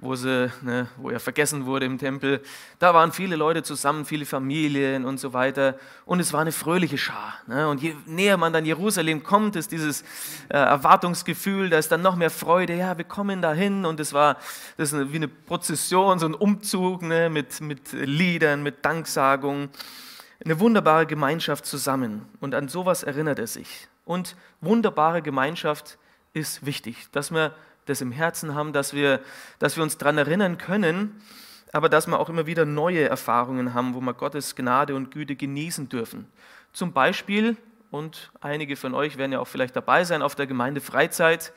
Speaker 1: wo, sie, ne, wo er vergessen wurde im Tempel. Da waren viele Leute zusammen, viele Familien und so weiter. Und es war eine fröhliche Schar. Ne? Und je näher man dann Jerusalem kommt, ist dieses äh, Erwartungsgefühl, da ist dann noch mehr Freude. Ja, wir kommen dahin. Und es war das ist wie eine Prozession, so ein Umzug ne? mit, mit Liedern, mit Danksagungen. Eine wunderbare Gemeinschaft zusammen. Und an sowas erinnert er sich. Und wunderbare Gemeinschaft ist wichtig, dass wir das im Herzen haben, dass wir, dass wir uns daran erinnern können, aber dass wir auch immer wieder neue Erfahrungen haben, wo wir Gottes Gnade und Güte genießen dürfen. Zum Beispiel, und einige von euch werden ja auch vielleicht dabei sein auf der Gemeinde Freizeit.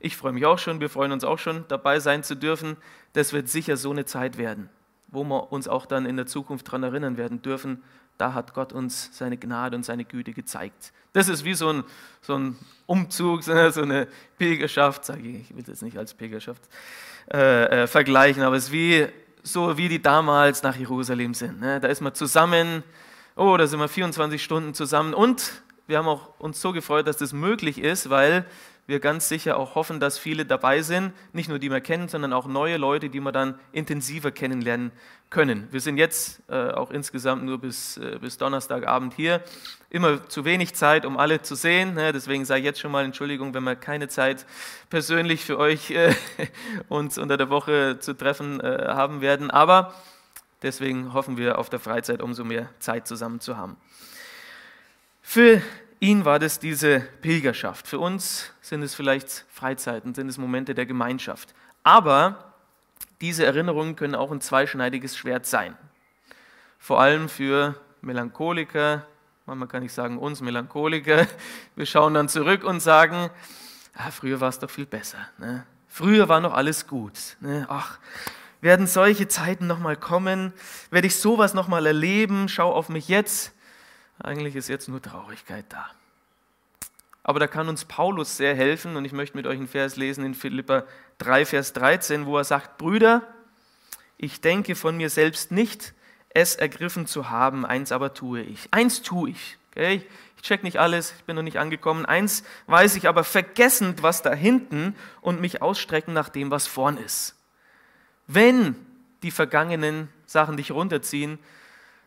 Speaker 1: Ich freue mich auch schon, wir freuen uns auch schon, dabei sein zu dürfen. Das wird sicher so eine Zeit werden, wo wir uns auch dann in der Zukunft daran erinnern werden dürfen, da hat Gott uns seine Gnade und seine Güte gezeigt. Das ist wie so ein, so ein Umzug, *laughs* so eine Pilgerschaft, sage ich, ich will das nicht als Pilgerschaft äh, äh, vergleichen, aber es ist wie so, wie die damals nach Jerusalem sind. Ne? Da ist man zusammen, oh, da sind wir 24 Stunden zusammen und wir haben auch uns so gefreut, dass das möglich ist, weil wir ganz sicher auch hoffen, dass viele dabei sind, nicht nur die wir kennen, sondern auch neue Leute, die wir dann intensiver kennenlernen können. Wir sind jetzt äh, auch insgesamt nur bis, äh, bis Donnerstagabend hier. Immer zu wenig Zeit, um alle zu sehen. Ne? Deswegen sage ich jetzt schon mal Entschuldigung, wenn wir keine Zeit persönlich für euch äh, *laughs* uns unter der Woche zu treffen äh, haben werden. Aber deswegen hoffen wir auf der Freizeit umso mehr Zeit zusammen zu haben. Für ihn war das diese Pilgerschaft. Für uns sind es vielleicht Freizeiten, sind es Momente der Gemeinschaft. Aber diese Erinnerungen können auch ein zweischneidiges Schwert sein. Vor allem für Melancholiker, manchmal kann ich sagen uns Melancholiker, wir schauen dann zurück und sagen, ah, früher war es doch viel besser. Ne? Früher war noch alles gut. Ne? Ach, werden solche Zeiten nochmal kommen? Werde ich sowas nochmal erleben? Schau auf mich jetzt. Eigentlich ist jetzt nur Traurigkeit da. Aber da kann uns Paulus sehr helfen und ich möchte mit euch einen Vers lesen in Philippa 3, Vers 13, wo er sagt, Brüder, ich denke von mir selbst nicht, es ergriffen zu haben, eins aber tue ich. Eins tue ich. Okay? Ich check nicht alles, ich bin noch nicht angekommen. Eins weiß ich aber, vergessend, was da hinten und mich ausstrecken nach dem, was vorn ist. Wenn die vergangenen Sachen dich runterziehen,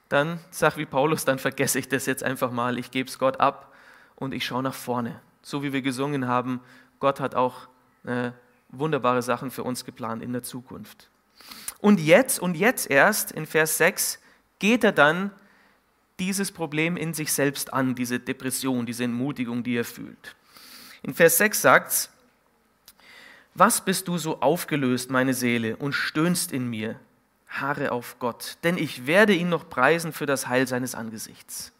Speaker 1: dann sag wie Paulus, dann vergesse ich das jetzt einfach mal, ich gebe es Gott ab und ich schaue nach vorne. So wie wir gesungen haben, Gott hat auch äh, wunderbare Sachen für uns geplant in der Zukunft. Und jetzt, und jetzt erst in Vers 6 geht er dann dieses Problem in sich selbst an, diese Depression, diese Entmutigung, die er fühlt. In Vers 6 sagt es, was bist du so aufgelöst, meine Seele, und stöhnst in mir? Harre auf Gott, denn ich werde ihn noch preisen für das Heil seines Angesichts.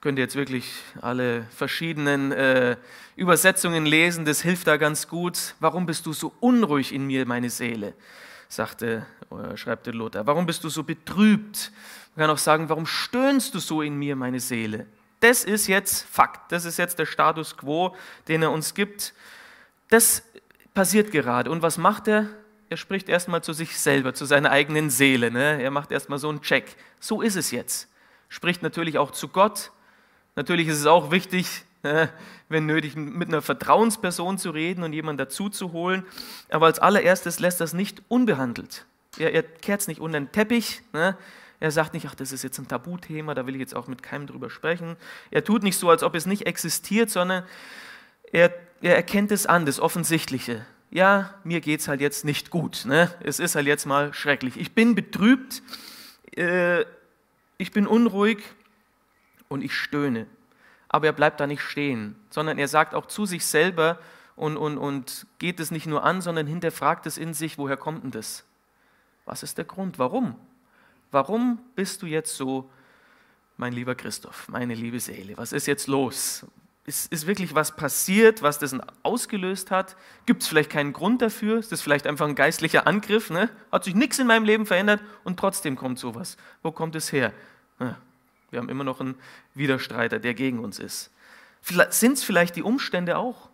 Speaker 1: Könnt ihr jetzt wirklich alle verschiedenen äh, Übersetzungen lesen, das hilft da ganz gut. Warum bist du so unruhig in mir, meine Seele? sagte, oder schreibte Lothar. Warum bist du so betrübt? Man kann auch sagen, warum stöhnst du so in mir, meine Seele? Das ist jetzt Fakt, das ist jetzt der Status quo, den er uns gibt. Das passiert gerade. Und was macht er? Er spricht erstmal zu sich selber, zu seiner eigenen Seele. Ne? Er macht erstmal so einen Check. So ist es jetzt. Spricht natürlich auch zu Gott. Natürlich ist es auch wichtig, ne, wenn nötig, mit einer Vertrauensperson zu reden und jemanden dazu zu holen. Aber als allererstes lässt das nicht unbehandelt. Er, er kehrt es nicht unter den Teppich. Ne? Er sagt nicht, ach, das ist jetzt ein Tabuthema, da will ich jetzt auch mit keinem drüber sprechen. Er tut nicht so, als ob es nicht existiert, sondern er, er erkennt es an, das Offensichtliche. Ja, mir geht es halt jetzt nicht gut. Ne? Es ist halt jetzt mal schrecklich. Ich bin betrübt, äh, ich bin unruhig und ich stöhne. Aber er bleibt da nicht stehen, sondern er sagt auch zu sich selber und, und, und geht es nicht nur an, sondern hinterfragt es in sich, woher kommt denn das? Was ist der Grund? Warum? Warum bist du jetzt so, mein lieber Christoph, meine liebe Seele? Was ist jetzt los? Ist, ist wirklich was passiert, was das ausgelöst hat? Gibt es vielleicht keinen Grund dafür? Ist das vielleicht einfach ein geistlicher Angriff? Ne? Hat sich nichts in meinem Leben verändert und trotzdem kommt sowas. Wo kommt es her? Wir haben immer noch einen Widerstreiter, der gegen uns ist. Sind es vielleicht die Umstände auch?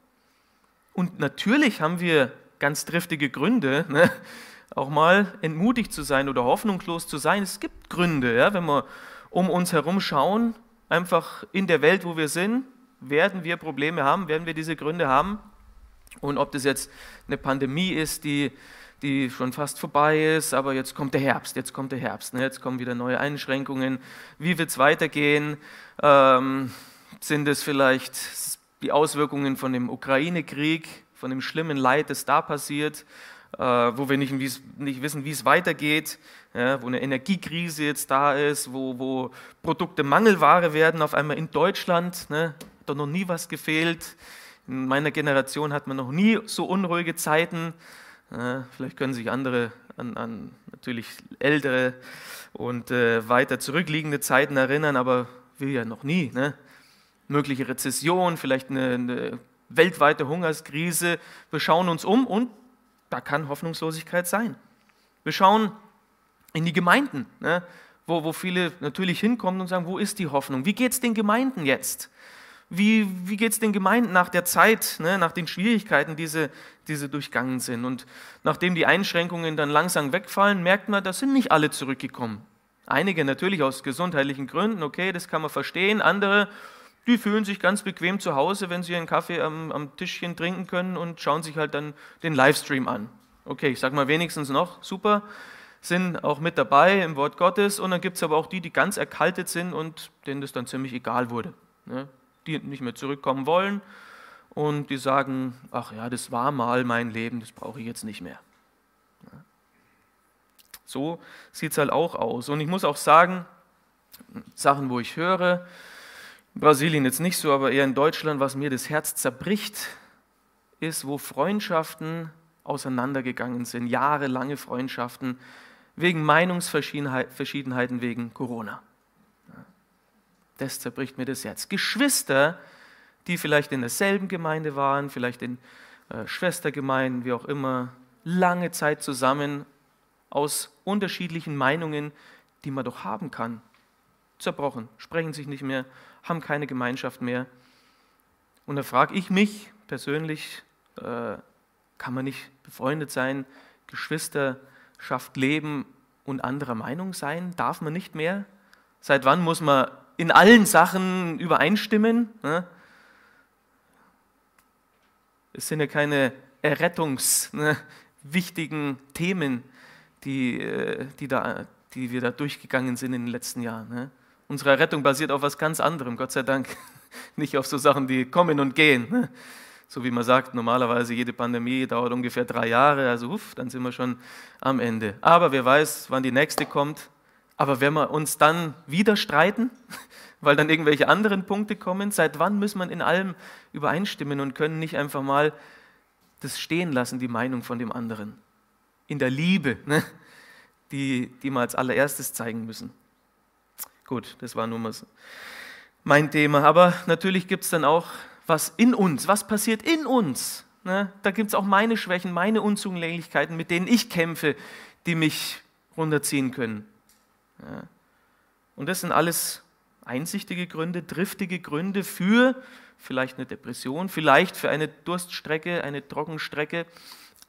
Speaker 1: Und natürlich haben wir ganz triftige Gründe, ne? auch mal entmutigt zu sein oder hoffnungslos zu sein. Es gibt Gründe, ja? wenn wir um uns herum schauen, einfach in der Welt, wo wir sind, werden wir Probleme haben, werden wir diese Gründe haben. Und ob das jetzt eine Pandemie ist, die, die schon fast vorbei ist, aber jetzt kommt der Herbst, jetzt kommt der Herbst, ne? jetzt kommen wieder neue Einschränkungen. Wie wird es weitergehen? Ähm, sind es vielleicht die Auswirkungen von dem Ukraine-Krieg, von dem schlimmen Leid, das da passiert? Äh, wo wir nicht, nicht wissen, wie es weitergeht, ja, wo eine Energiekrise jetzt da ist, wo, wo Produkte Mangelware werden, auf einmal in Deutschland. Ne? Hat doch noch nie was gefehlt. In meiner Generation hat man noch nie so unruhige Zeiten. Ja, vielleicht können sich andere an, an natürlich ältere und äh, weiter zurückliegende Zeiten erinnern, aber wir ja noch nie. Ne? Mögliche Rezession, vielleicht eine, eine weltweite Hungerskrise. Wir schauen uns um und da kann Hoffnungslosigkeit sein. Wir schauen in die Gemeinden, ne, wo, wo viele natürlich hinkommen und sagen, wo ist die Hoffnung? Wie geht es den Gemeinden jetzt? Wie, wie geht es den Gemeinden nach der Zeit, ne, nach den Schwierigkeiten, die sie, die sie durchgangen sind? Und nachdem die Einschränkungen dann langsam wegfallen, merkt man, da sind nicht alle zurückgekommen. Einige natürlich aus gesundheitlichen Gründen, okay, das kann man verstehen. Andere, die fühlen sich ganz bequem zu Hause, wenn sie einen Kaffee am, am Tischchen trinken können und schauen sich halt dann den Livestream an. Okay, ich sage mal wenigstens noch, super, sind auch mit dabei im Wort Gottes und dann gibt es aber auch die, die ganz erkaltet sind und denen das dann ziemlich egal wurde. Ne? Die nicht mehr zurückkommen wollen und die sagen, ach ja, das war mal mein Leben, das brauche ich jetzt nicht mehr. So sieht es halt auch aus. Und ich muss auch sagen, Sachen, wo ich höre, in Brasilien jetzt nicht so, aber eher in Deutschland, was mir das Herz zerbricht, ist, wo Freundschaften auseinandergegangen sind, jahrelange Freundschaften, wegen Meinungsverschiedenheiten, wegen Corona. Das zerbricht mir das Herz. Geschwister, die vielleicht in derselben Gemeinde waren, vielleicht in äh, Schwestergemeinden, wie auch immer, lange Zeit zusammen, aus unterschiedlichen Meinungen, die man doch haben kann, zerbrochen, sprechen sich nicht mehr, haben keine Gemeinschaft mehr. Und da frage ich mich persönlich, äh, kann man nicht befreundet sein, Geschwisterschaft leben und anderer Meinung sein? Darf man nicht mehr? Seit wann muss man in allen Sachen übereinstimmen? Ne? Es sind ja keine errettungswichtigen ne, Themen, die, äh, die, da, die wir da durchgegangen sind in den letzten Jahren. Ne? Unsere Rettung basiert auf was ganz anderem, Gott sei Dank. *laughs* Nicht auf so Sachen, die kommen und gehen. So wie man sagt, normalerweise jede Pandemie dauert ungefähr drei Jahre, also uff, dann sind wir schon am Ende. Aber wer weiß, wann die nächste kommt. Aber wenn wir uns dann wieder streiten, *laughs* weil dann irgendwelche anderen Punkte kommen, seit wann muss man in allem übereinstimmen und können nicht einfach mal das stehen lassen, die Meinung von dem anderen? In der Liebe, *laughs* ne? die, die wir als allererstes zeigen müssen. Gut, das war nur mal mein Thema. Aber natürlich gibt es dann auch was in uns, was passiert in uns. Ne? Da gibt es auch meine Schwächen, meine Unzulänglichkeiten, mit denen ich kämpfe, die mich runterziehen können. Und das sind alles einsichtige Gründe, driftige Gründe für vielleicht eine Depression, vielleicht für eine Durststrecke, eine Trockenstrecke.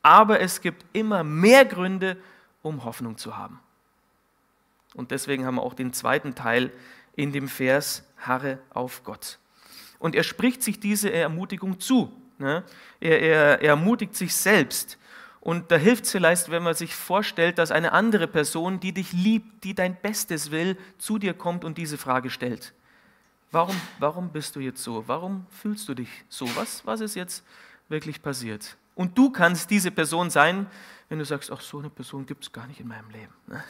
Speaker 1: Aber es gibt immer mehr Gründe, um Hoffnung zu haben. Und deswegen haben wir auch den zweiten Teil in dem Vers, harre auf Gott. Und er spricht sich diese Ermutigung zu. Ne? Er, er, er ermutigt sich selbst. Und da hilft es vielleicht, wenn man sich vorstellt, dass eine andere Person, die dich liebt, die dein Bestes will, zu dir kommt und diese Frage stellt. Warum, warum bist du jetzt so? Warum fühlst du dich so? Was, was ist jetzt wirklich passiert? Und du kannst diese Person sein, wenn du sagst, ach, so eine Person gibt es gar nicht in meinem Leben. Ne?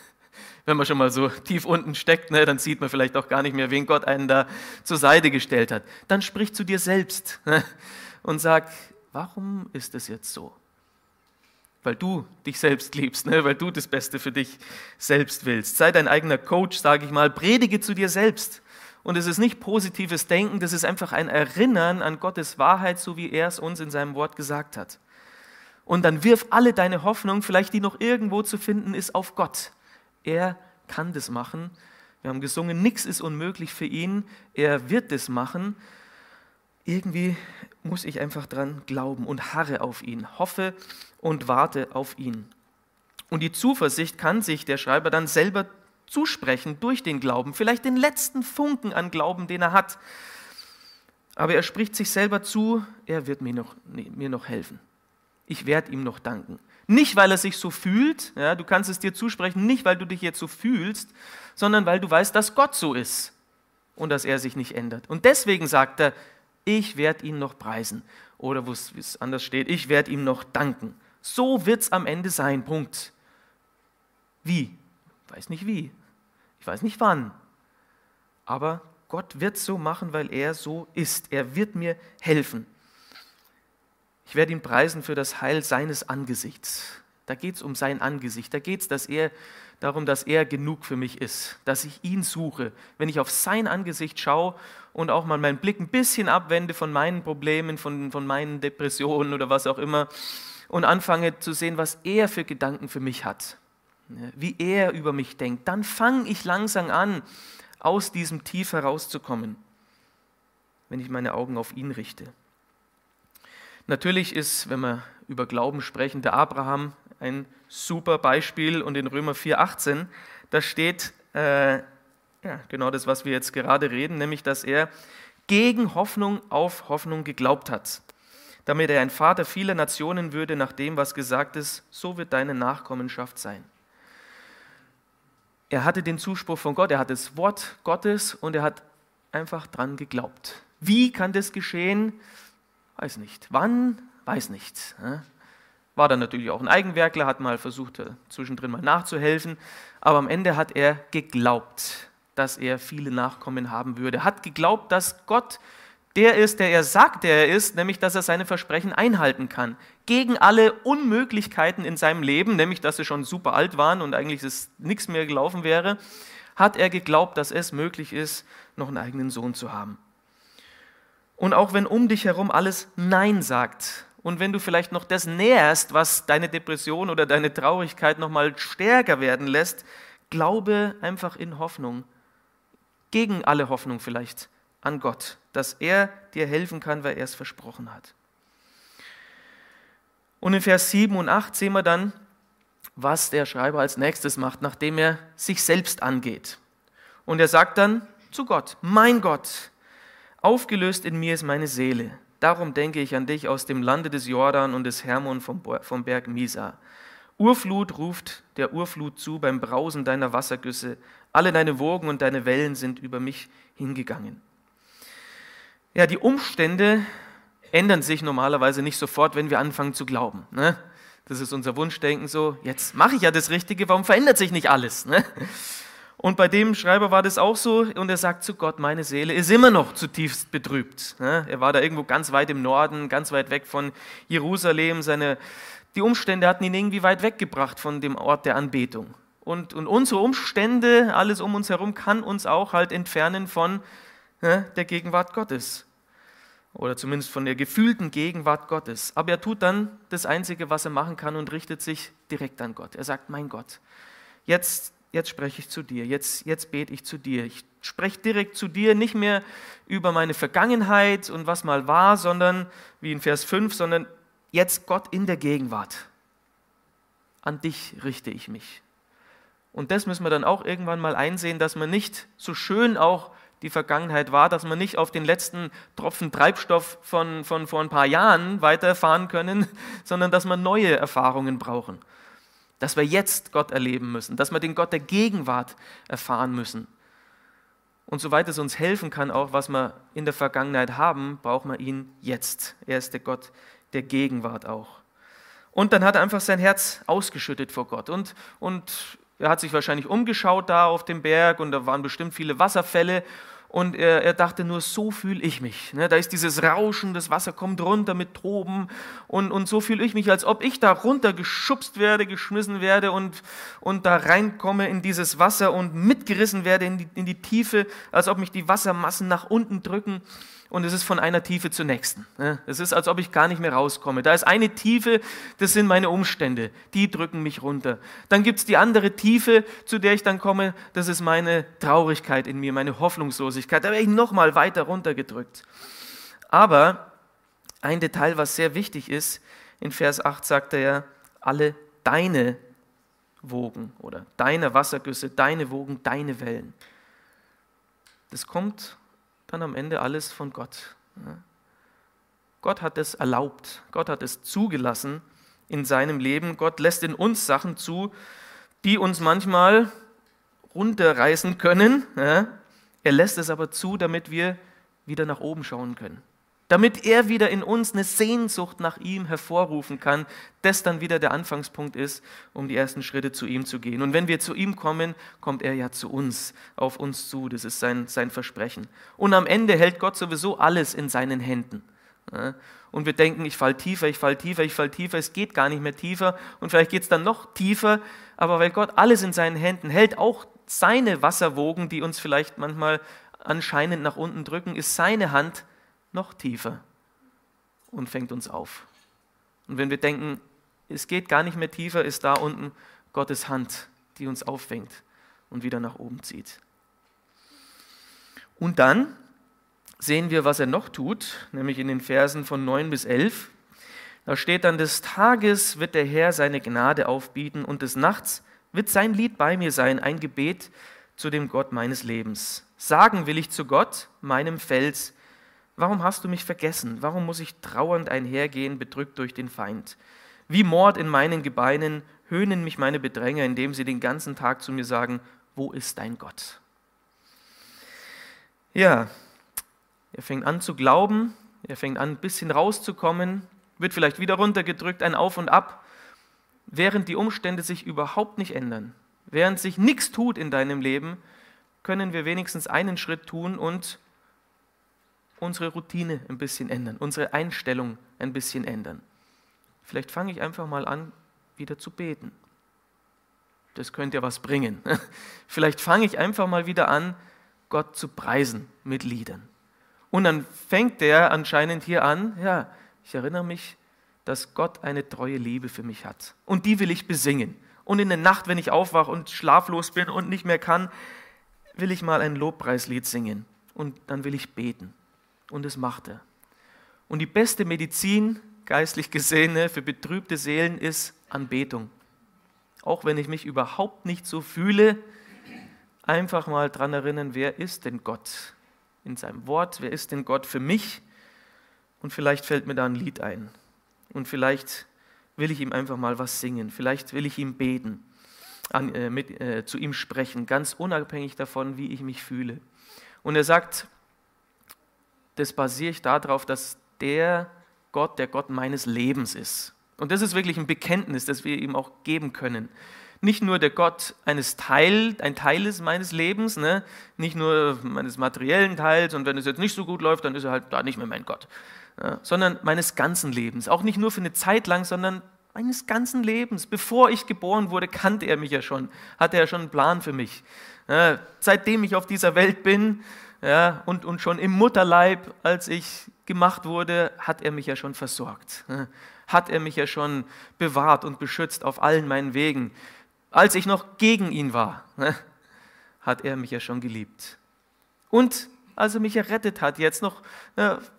Speaker 1: wenn man schon mal so tief unten steckt, ne, dann sieht man vielleicht auch gar nicht mehr, wen Gott einen da zur Seite gestellt hat. Dann sprich zu dir selbst ne, und sag, warum ist es jetzt so? Weil du dich selbst liebst, ne, weil du das Beste für dich selbst willst. Sei dein eigener Coach, sage ich mal, predige zu dir selbst. Und es ist nicht positives Denken, das ist einfach ein Erinnern an Gottes Wahrheit, so wie er es uns in seinem Wort gesagt hat. Und dann wirf alle deine Hoffnung, vielleicht die noch irgendwo zu finden ist, auf Gott. Er kann das machen. Wir haben gesungen, nichts ist unmöglich für ihn. Er wird das machen. Irgendwie muss ich einfach dran glauben und harre auf ihn, hoffe und warte auf ihn. Und die Zuversicht kann sich der Schreiber dann selber zusprechen durch den Glauben, vielleicht den letzten Funken an Glauben, den er hat. Aber er spricht sich selber zu, er wird mir noch, mir noch helfen. Ich werde ihm noch danken. Nicht, weil er sich so fühlt, ja, du kannst es dir zusprechen, nicht, weil du dich jetzt so fühlst, sondern weil du weißt, dass Gott so ist und dass er sich nicht ändert. Und deswegen sagt er, ich werde ihn noch preisen. Oder wo es anders steht, ich werde ihm noch danken. So wird es am Ende sein. Punkt. Wie? Ich weiß nicht wie. Ich weiß nicht wann. Aber Gott wird so machen, weil er so ist. Er wird mir helfen. Ich werde ihn preisen für das Heil seines Angesichts. Da geht es um sein Angesicht. Da geht es dass er, darum, dass er genug für mich ist, dass ich ihn suche. Wenn ich auf sein Angesicht schaue und auch mal meinen Blick ein bisschen abwende von meinen Problemen, von, von meinen Depressionen oder was auch immer und anfange zu sehen, was er für Gedanken für mich hat, wie er über mich denkt, dann fange ich langsam an, aus diesem Tief herauszukommen, wenn ich meine Augen auf ihn richte. Natürlich ist, wenn wir über Glauben sprechen, der Abraham ein super Beispiel und in Römer 4,18, da steht äh, ja, genau das, was wir jetzt gerade reden, nämlich dass er gegen Hoffnung auf Hoffnung geglaubt hat, damit er ein Vater vieler Nationen würde, nach dem, was gesagt ist, so wird deine Nachkommenschaft sein. Er hatte den Zuspruch von Gott, er hat das Wort Gottes und er hat einfach dran geglaubt. Wie kann das geschehen? Weiß nicht. Wann? Weiß nicht. War dann natürlich auch ein Eigenwerkler, hat mal versucht, äh, zwischendrin mal nachzuhelfen. Aber am Ende hat er geglaubt, dass er viele Nachkommen haben würde. Hat geglaubt, dass Gott der ist, der er sagt, der er ist, nämlich dass er seine Versprechen einhalten kann. Gegen alle Unmöglichkeiten in seinem Leben, nämlich dass sie schon super alt waren und eigentlich nichts mehr gelaufen wäre, hat er geglaubt, dass es möglich ist, noch einen eigenen Sohn zu haben. Und auch wenn um dich herum alles Nein sagt und wenn du vielleicht noch das näherst, was deine Depression oder deine Traurigkeit noch mal stärker werden lässt, glaube einfach in Hoffnung, gegen alle Hoffnung vielleicht an Gott, dass er dir helfen kann, weil er es versprochen hat. Und in Vers 7 und 8 sehen wir dann, was der Schreiber als nächstes macht, nachdem er sich selbst angeht. Und er sagt dann zu Gott, mein Gott, Aufgelöst in mir ist meine Seele. Darum denke ich an dich aus dem Lande des Jordan und des Hermon vom, Berg Misa. Urflut ruft der Urflut zu beim Brausen deiner Wassergüsse. Alle deine Wogen und deine Wellen sind über mich hingegangen. Ja, die Umstände ändern sich normalerweise nicht sofort, wenn wir anfangen zu glauben. Ne? Das ist unser Wunschdenken so, jetzt mache ich ja das Richtige, warum verändert sich nicht alles? Ne? Und bei dem Schreiber war das auch so und er sagt zu Gott, meine Seele ist immer noch zutiefst betrübt. Er war da irgendwo ganz weit im Norden, ganz weit weg von Jerusalem. Seine, die Umstände hatten ihn irgendwie weit weggebracht von dem Ort der Anbetung. Und, und unsere Umstände, alles um uns herum, kann uns auch halt entfernen von der Gegenwart Gottes. Oder zumindest von der gefühlten Gegenwart Gottes. Aber er tut dann das Einzige, was er machen kann und richtet sich direkt an Gott. Er sagt, mein Gott, jetzt jetzt spreche ich zu dir, jetzt, jetzt bete ich zu dir. Ich spreche direkt zu dir, nicht mehr über meine Vergangenheit und was mal war, sondern, wie in Vers 5, sondern jetzt Gott in der Gegenwart. An dich richte ich mich. Und das müssen wir dann auch irgendwann mal einsehen, dass man nicht so schön auch die Vergangenheit war, dass man nicht auf den letzten Tropfen Treibstoff von, von vor ein paar Jahren weiterfahren können, *laughs* sondern dass man neue Erfahrungen brauchen dass wir jetzt Gott erleben müssen, dass wir den Gott der Gegenwart erfahren müssen. Und soweit es uns helfen kann, auch was wir in der Vergangenheit haben, brauchen wir ihn jetzt. Er ist der Gott der Gegenwart auch. Und dann hat er einfach sein Herz ausgeschüttet vor Gott. Und, und er hat sich wahrscheinlich umgeschaut da auf dem Berg und da waren bestimmt viele Wasserfälle und er, er dachte nur, so fühle ich mich. Ne? Da ist dieses Rauschen, das Wasser kommt runter mit Toben und, und so fühle ich mich, als ob ich da runter geschubst werde, geschmissen werde und, und da reinkomme in dieses Wasser und mitgerissen werde in die, in die Tiefe, als ob mich die Wassermassen nach unten drücken und es ist von einer Tiefe zur nächsten. Ne? Es ist, als ob ich gar nicht mehr rauskomme. Da ist eine Tiefe, das sind meine Umstände, die drücken mich runter. Dann gibt es die andere Tiefe, zu der ich dann komme, das ist meine Traurigkeit in mir, meine Hoffnungslosigkeit. Da werde ich nochmal weiter runtergedrückt. Aber ein Detail, was sehr wichtig ist, in Vers 8 sagt er ja, alle deine Wogen oder deine Wassergüsse, deine Wogen, deine Wellen. Das kommt dann am Ende alles von Gott. Gott hat es erlaubt, Gott hat es zugelassen in seinem Leben. Gott lässt in uns Sachen zu, die uns manchmal runterreißen können. Er lässt es aber zu, damit wir wieder nach oben schauen können damit er wieder in uns eine Sehnsucht nach ihm hervorrufen kann, das dann wieder der Anfangspunkt ist, um die ersten Schritte zu ihm zu gehen. Und wenn wir zu ihm kommen, kommt er ja zu uns, auf uns zu. Das ist sein, sein Versprechen. Und am Ende hält Gott sowieso alles in seinen Händen. Und wir denken, ich fall tiefer, ich fall tiefer, ich fall tiefer, es geht gar nicht mehr tiefer und vielleicht geht es dann noch tiefer, aber weil Gott alles in seinen Händen hält, auch seine Wasserwogen, die uns vielleicht manchmal anscheinend nach unten drücken, ist seine Hand noch tiefer und fängt uns auf. Und wenn wir denken, es geht gar nicht mehr tiefer, ist da unten Gottes Hand, die uns auffängt und wieder nach oben zieht. Und dann sehen wir, was er noch tut, nämlich in den Versen von 9 bis 11. Da steht dann, des Tages wird der Herr seine Gnade aufbieten und des Nachts wird sein Lied bei mir sein, ein Gebet zu dem Gott meines Lebens. Sagen will ich zu Gott, meinem Fels, Warum hast du mich vergessen? Warum muss ich trauernd einhergehen, bedrückt durch den Feind? Wie Mord in meinen Gebeinen höhnen mich meine Bedränger, indem sie den ganzen Tag zu mir sagen, wo ist dein Gott? Ja, er fängt an zu glauben, er fängt an ein bisschen rauszukommen, wird vielleicht wieder runtergedrückt, ein Auf und Ab, während die Umstände sich überhaupt nicht ändern. Während sich nichts tut in deinem Leben, können wir wenigstens einen Schritt tun und unsere Routine ein bisschen ändern, unsere Einstellung ein bisschen ändern. Vielleicht fange ich einfach mal an, wieder zu beten. Das könnte ja was bringen. *laughs* Vielleicht fange ich einfach mal wieder an, Gott zu preisen mit Liedern. Und dann fängt er anscheinend hier an, ja, ich erinnere mich, dass Gott eine treue Liebe für mich hat. Und die will ich besingen. Und in der Nacht, wenn ich aufwache und schlaflos bin und nicht mehr kann, will ich mal ein Lobpreislied singen. Und dann will ich beten und es macht er. Und die beste Medizin, geistlich gesehen, für betrübte Seelen ist Anbetung. Auch wenn ich mich überhaupt nicht so fühle, einfach mal daran erinnern, wer ist denn Gott in seinem Wort, wer ist denn Gott für mich? Und vielleicht fällt mir da ein Lied ein. Und vielleicht will ich ihm einfach mal was singen, vielleicht will ich ihm beten, an, äh, mit, äh, zu ihm sprechen, ganz unabhängig davon, wie ich mich fühle. Und er sagt, das basiere ich darauf, dass der, Gott der Gott meines Lebens ist. Und das ist wirklich ein Bekenntnis, das wir ihm auch geben können. Nicht nur der Gott eines Teil, ein Teil ist meines Lebens, ne? nicht nur meines materiellen Teils und wenn es jetzt nicht so gut läuft, dann ist er halt da nicht mehr mein Gott, ja? sondern meines ganzen Lebens. Auch nicht nur für eine Zeit lang, sondern meines ganzen Lebens. Bevor ich geboren wurde, kannte er mich ja schon, hatte er schon einen Plan für mich. Ja, seitdem ich auf dieser Welt bin ja, und, und schon im Mutterleib, als ich gemacht wurde, hat er mich ja schon versorgt. Hat er mich ja schon bewahrt und beschützt auf allen meinen Wegen. Als ich noch gegen ihn war, hat er mich ja schon geliebt. Und als er mich errettet hat, jetzt noch,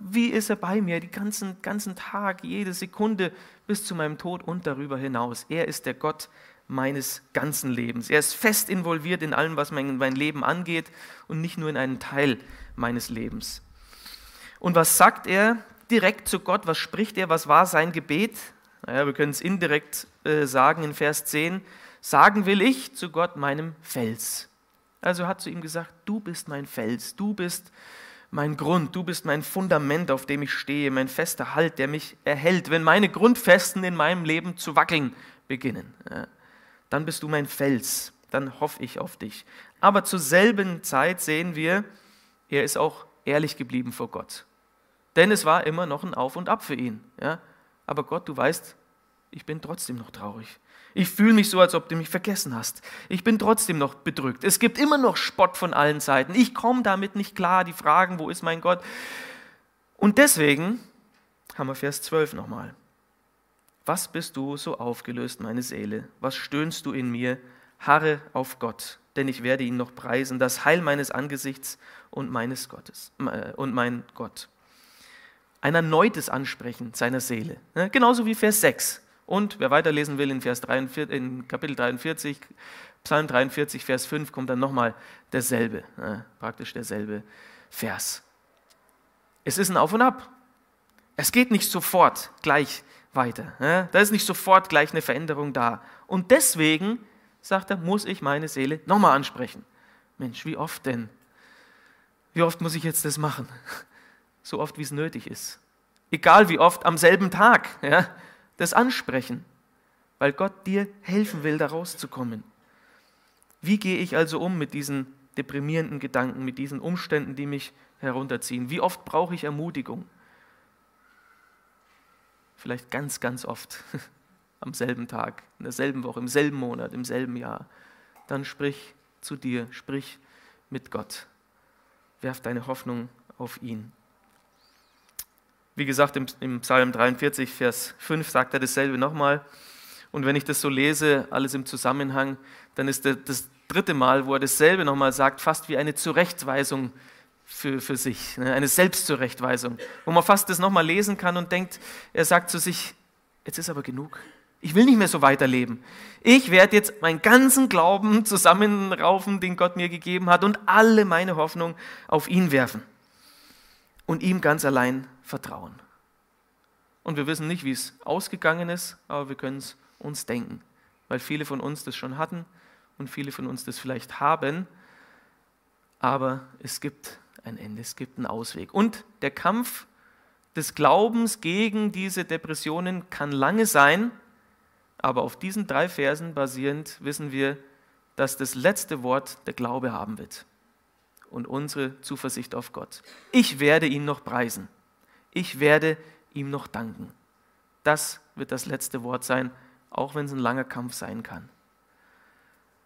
Speaker 1: wie ist er bei mir, den ganzen, ganzen Tag, jede Sekunde bis zu meinem Tod und darüber hinaus. Er ist der Gott, meines ganzen Lebens. Er ist fest involviert in allem, was mein, mein Leben angeht und nicht nur in einen Teil meines Lebens. Und was sagt er direkt zu Gott? Was spricht er? Was war sein Gebet? Naja, wir können es indirekt äh, sagen in Vers 10. Sagen will ich zu Gott, meinem Fels. Also hat zu ihm gesagt, du bist mein Fels, du bist mein Grund, du bist mein Fundament, auf dem ich stehe, mein fester Halt, der mich erhält, wenn meine Grundfesten in meinem Leben zu wackeln beginnen. Ja dann bist du mein Fels, dann hoffe ich auf dich. Aber zur selben Zeit sehen wir, er ist auch ehrlich geblieben vor Gott. Denn es war immer noch ein Auf und Ab für ihn. Ja? Aber Gott, du weißt, ich bin trotzdem noch traurig. Ich fühle mich so, als ob du mich vergessen hast. Ich bin trotzdem noch bedrückt. Es gibt immer noch Spott von allen Seiten. Ich komme damit nicht klar. Die Fragen, wo ist mein Gott? Und deswegen haben wir Vers 12 nochmal. Was bist du so aufgelöst, meine Seele? Was stöhnst du in mir? Harre auf Gott, denn ich werde ihn noch preisen, das Heil meines Angesichts und meines Gottes äh, und mein Gott. Ein erneutes Ansprechen seiner Seele, ne? genauso wie Vers 6. Und wer weiterlesen will, in, Vers 43, in Kapitel 43, Psalm 43, Vers 5 kommt dann nochmal derselbe, ne? praktisch derselbe Vers. Es ist ein Auf und Ab. Es geht nicht sofort gleich weiter. Da ist nicht sofort gleich eine Veränderung da. Und deswegen, sagt er, muss ich meine Seele nochmal ansprechen. Mensch, wie oft denn? Wie oft muss ich jetzt das machen? So oft, wie es nötig ist. Egal wie oft, am selben Tag. Ja? Das ansprechen, weil Gott dir helfen will, da rauszukommen. Wie gehe ich also um mit diesen deprimierenden Gedanken, mit diesen Umständen, die mich herunterziehen? Wie oft brauche ich Ermutigung? Vielleicht ganz, ganz oft *laughs* am selben Tag, in derselben Woche, im selben Monat, im selben Jahr, dann sprich zu dir, sprich mit Gott. Werf deine Hoffnung auf ihn. Wie gesagt, im, Psalm 43, Vers 5 sagt er dasselbe nochmal. Und wenn ich das so lese, alles im Zusammenhang, dann ist das dritte Mal, wo er dasselbe nochmal sagt, fast wie eine Zurechtweisung für, für sich, ne? eine Selbstzurechtweisung, wo man fast das nochmal lesen kann und denkt, er sagt zu sich, jetzt ist aber genug. Ich will nicht mehr so weiterleben. Ich werde jetzt meinen ganzen Glauben zusammenraufen, den Gott mir gegeben hat, und alle meine Hoffnung auf ihn werfen und ihm ganz allein vertrauen. Und wir wissen nicht, wie es ausgegangen ist, aber wir können es uns denken, weil viele von uns das schon hatten und viele von uns das vielleicht haben. Aber es gibt ein Ende, es gibt einen Ausweg. Und der Kampf des Glaubens gegen diese Depressionen kann lange sein, aber auf diesen drei Versen basierend wissen wir, dass das letzte Wort der Glaube haben wird und unsere Zuversicht auf Gott. Ich werde ihn noch preisen. Ich werde ihm noch danken. Das wird das letzte Wort sein, auch wenn es ein langer Kampf sein kann.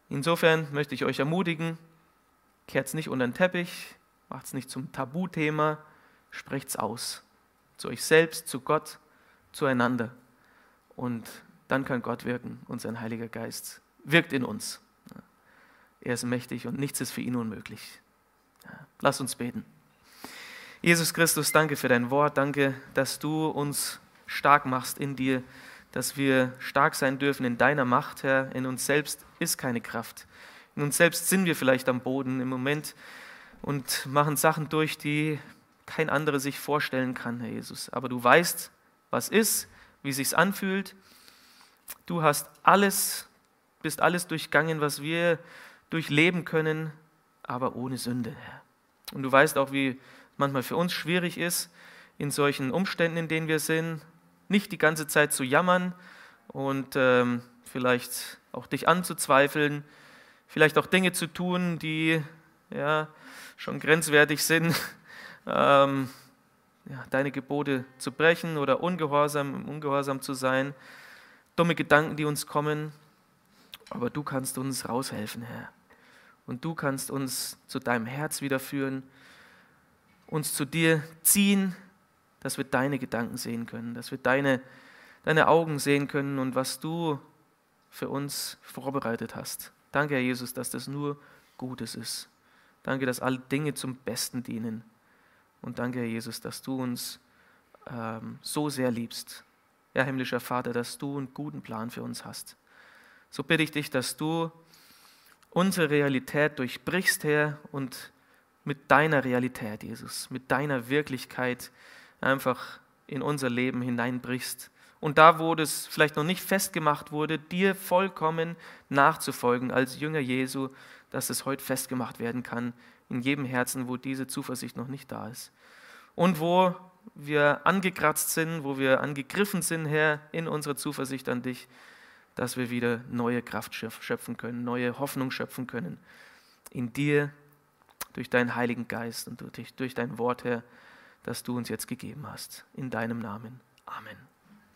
Speaker 1: Insofern möchte ich euch ermutigen, kehrt nicht unter den Teppich, Macht es nicht zum Tabuthema, sprecht es aus. Zu euch selbst, zu Gott, zueinander. Und dann kann Gott wirken und sein Heiliger Geist wirkt in uns. Er ist mächtig und nichts ist für ihn unmöglich. Lass uns beten. Jesus Christus, danke für dein Wort. Danke, dass du uns stark machst in dir, dass wir stark sein dürfen in deiner Macht, Herr. In uns selbst ist keine Kraft. In uns selbst sind wir vielleicht am Boden. Im Moment und machen Sachen durch, die kein anderer sich vorstellen kann, Herr Jesus. Aber du weißt, was ist, wie sich's anfühlt. Du hast alles, bist alles durchgangen, was wir durchleben können, aber ohne Sünde, Herr. Und du weißt auch, wie manchmal für uns schwierig ist, in solchen Umständen, in denen wir sind, nicht die ganze Zeit zu jammern und ähm, vielleicht auch dich anzuzweifeln, vielleicht auch Dinge zu tun, die ja, schon grenzwertig sind, *laughs* ähm, ja, deine Gebote zu brechen oder ungehorsam, ungehorsam zu sein, dumme Gedanken, die uns kommen. Aber du kannst uns raushelfen, Herr. Und du kannst uns zu deinem Herz wiederführen, uns zu dir ziehen, dass wir deine Gedanken sehen können, dass wir deine, deine Augen sehen können und was du für uns vorbereitet hast. Danke, Herr Jesus, dass das nur Gutes ist. Danke, dass alle Dinge zum Besten dienen. Und danke, Herr Jesus, dass du uns ähm, so sehr liebst. Ja, himmlischer Vater, dass du einen guten Plan für uns hast. So bitte ich dich, dass du unsere Realität durchbrichst, Herr, und mit deiner Realität, Jesus, mit deiner Wirklichkeit einfach in unser Leben hineinbrichst. Und da, wo das vielleicht noch nicht festgemacht wurde, dir vollkommen nachzufolgen als Jünger Jesu, dass es heute festgemacht werden kann in jedem Herzen, wo diese Zuversicht noch nicht da ist. Und wo wir angekratzt sind, wo wir angegriffen sind, Herr, in unserer Zuversicht an dich, dass wir wieder neue Kraft schöpfen können, neue Hoffnung schöpfen können. In dir, durch deinen Heiligen Geist und durch, dein Wort, Herr, das du uns jetzt gegeben hast. In deinem Namen. Amen.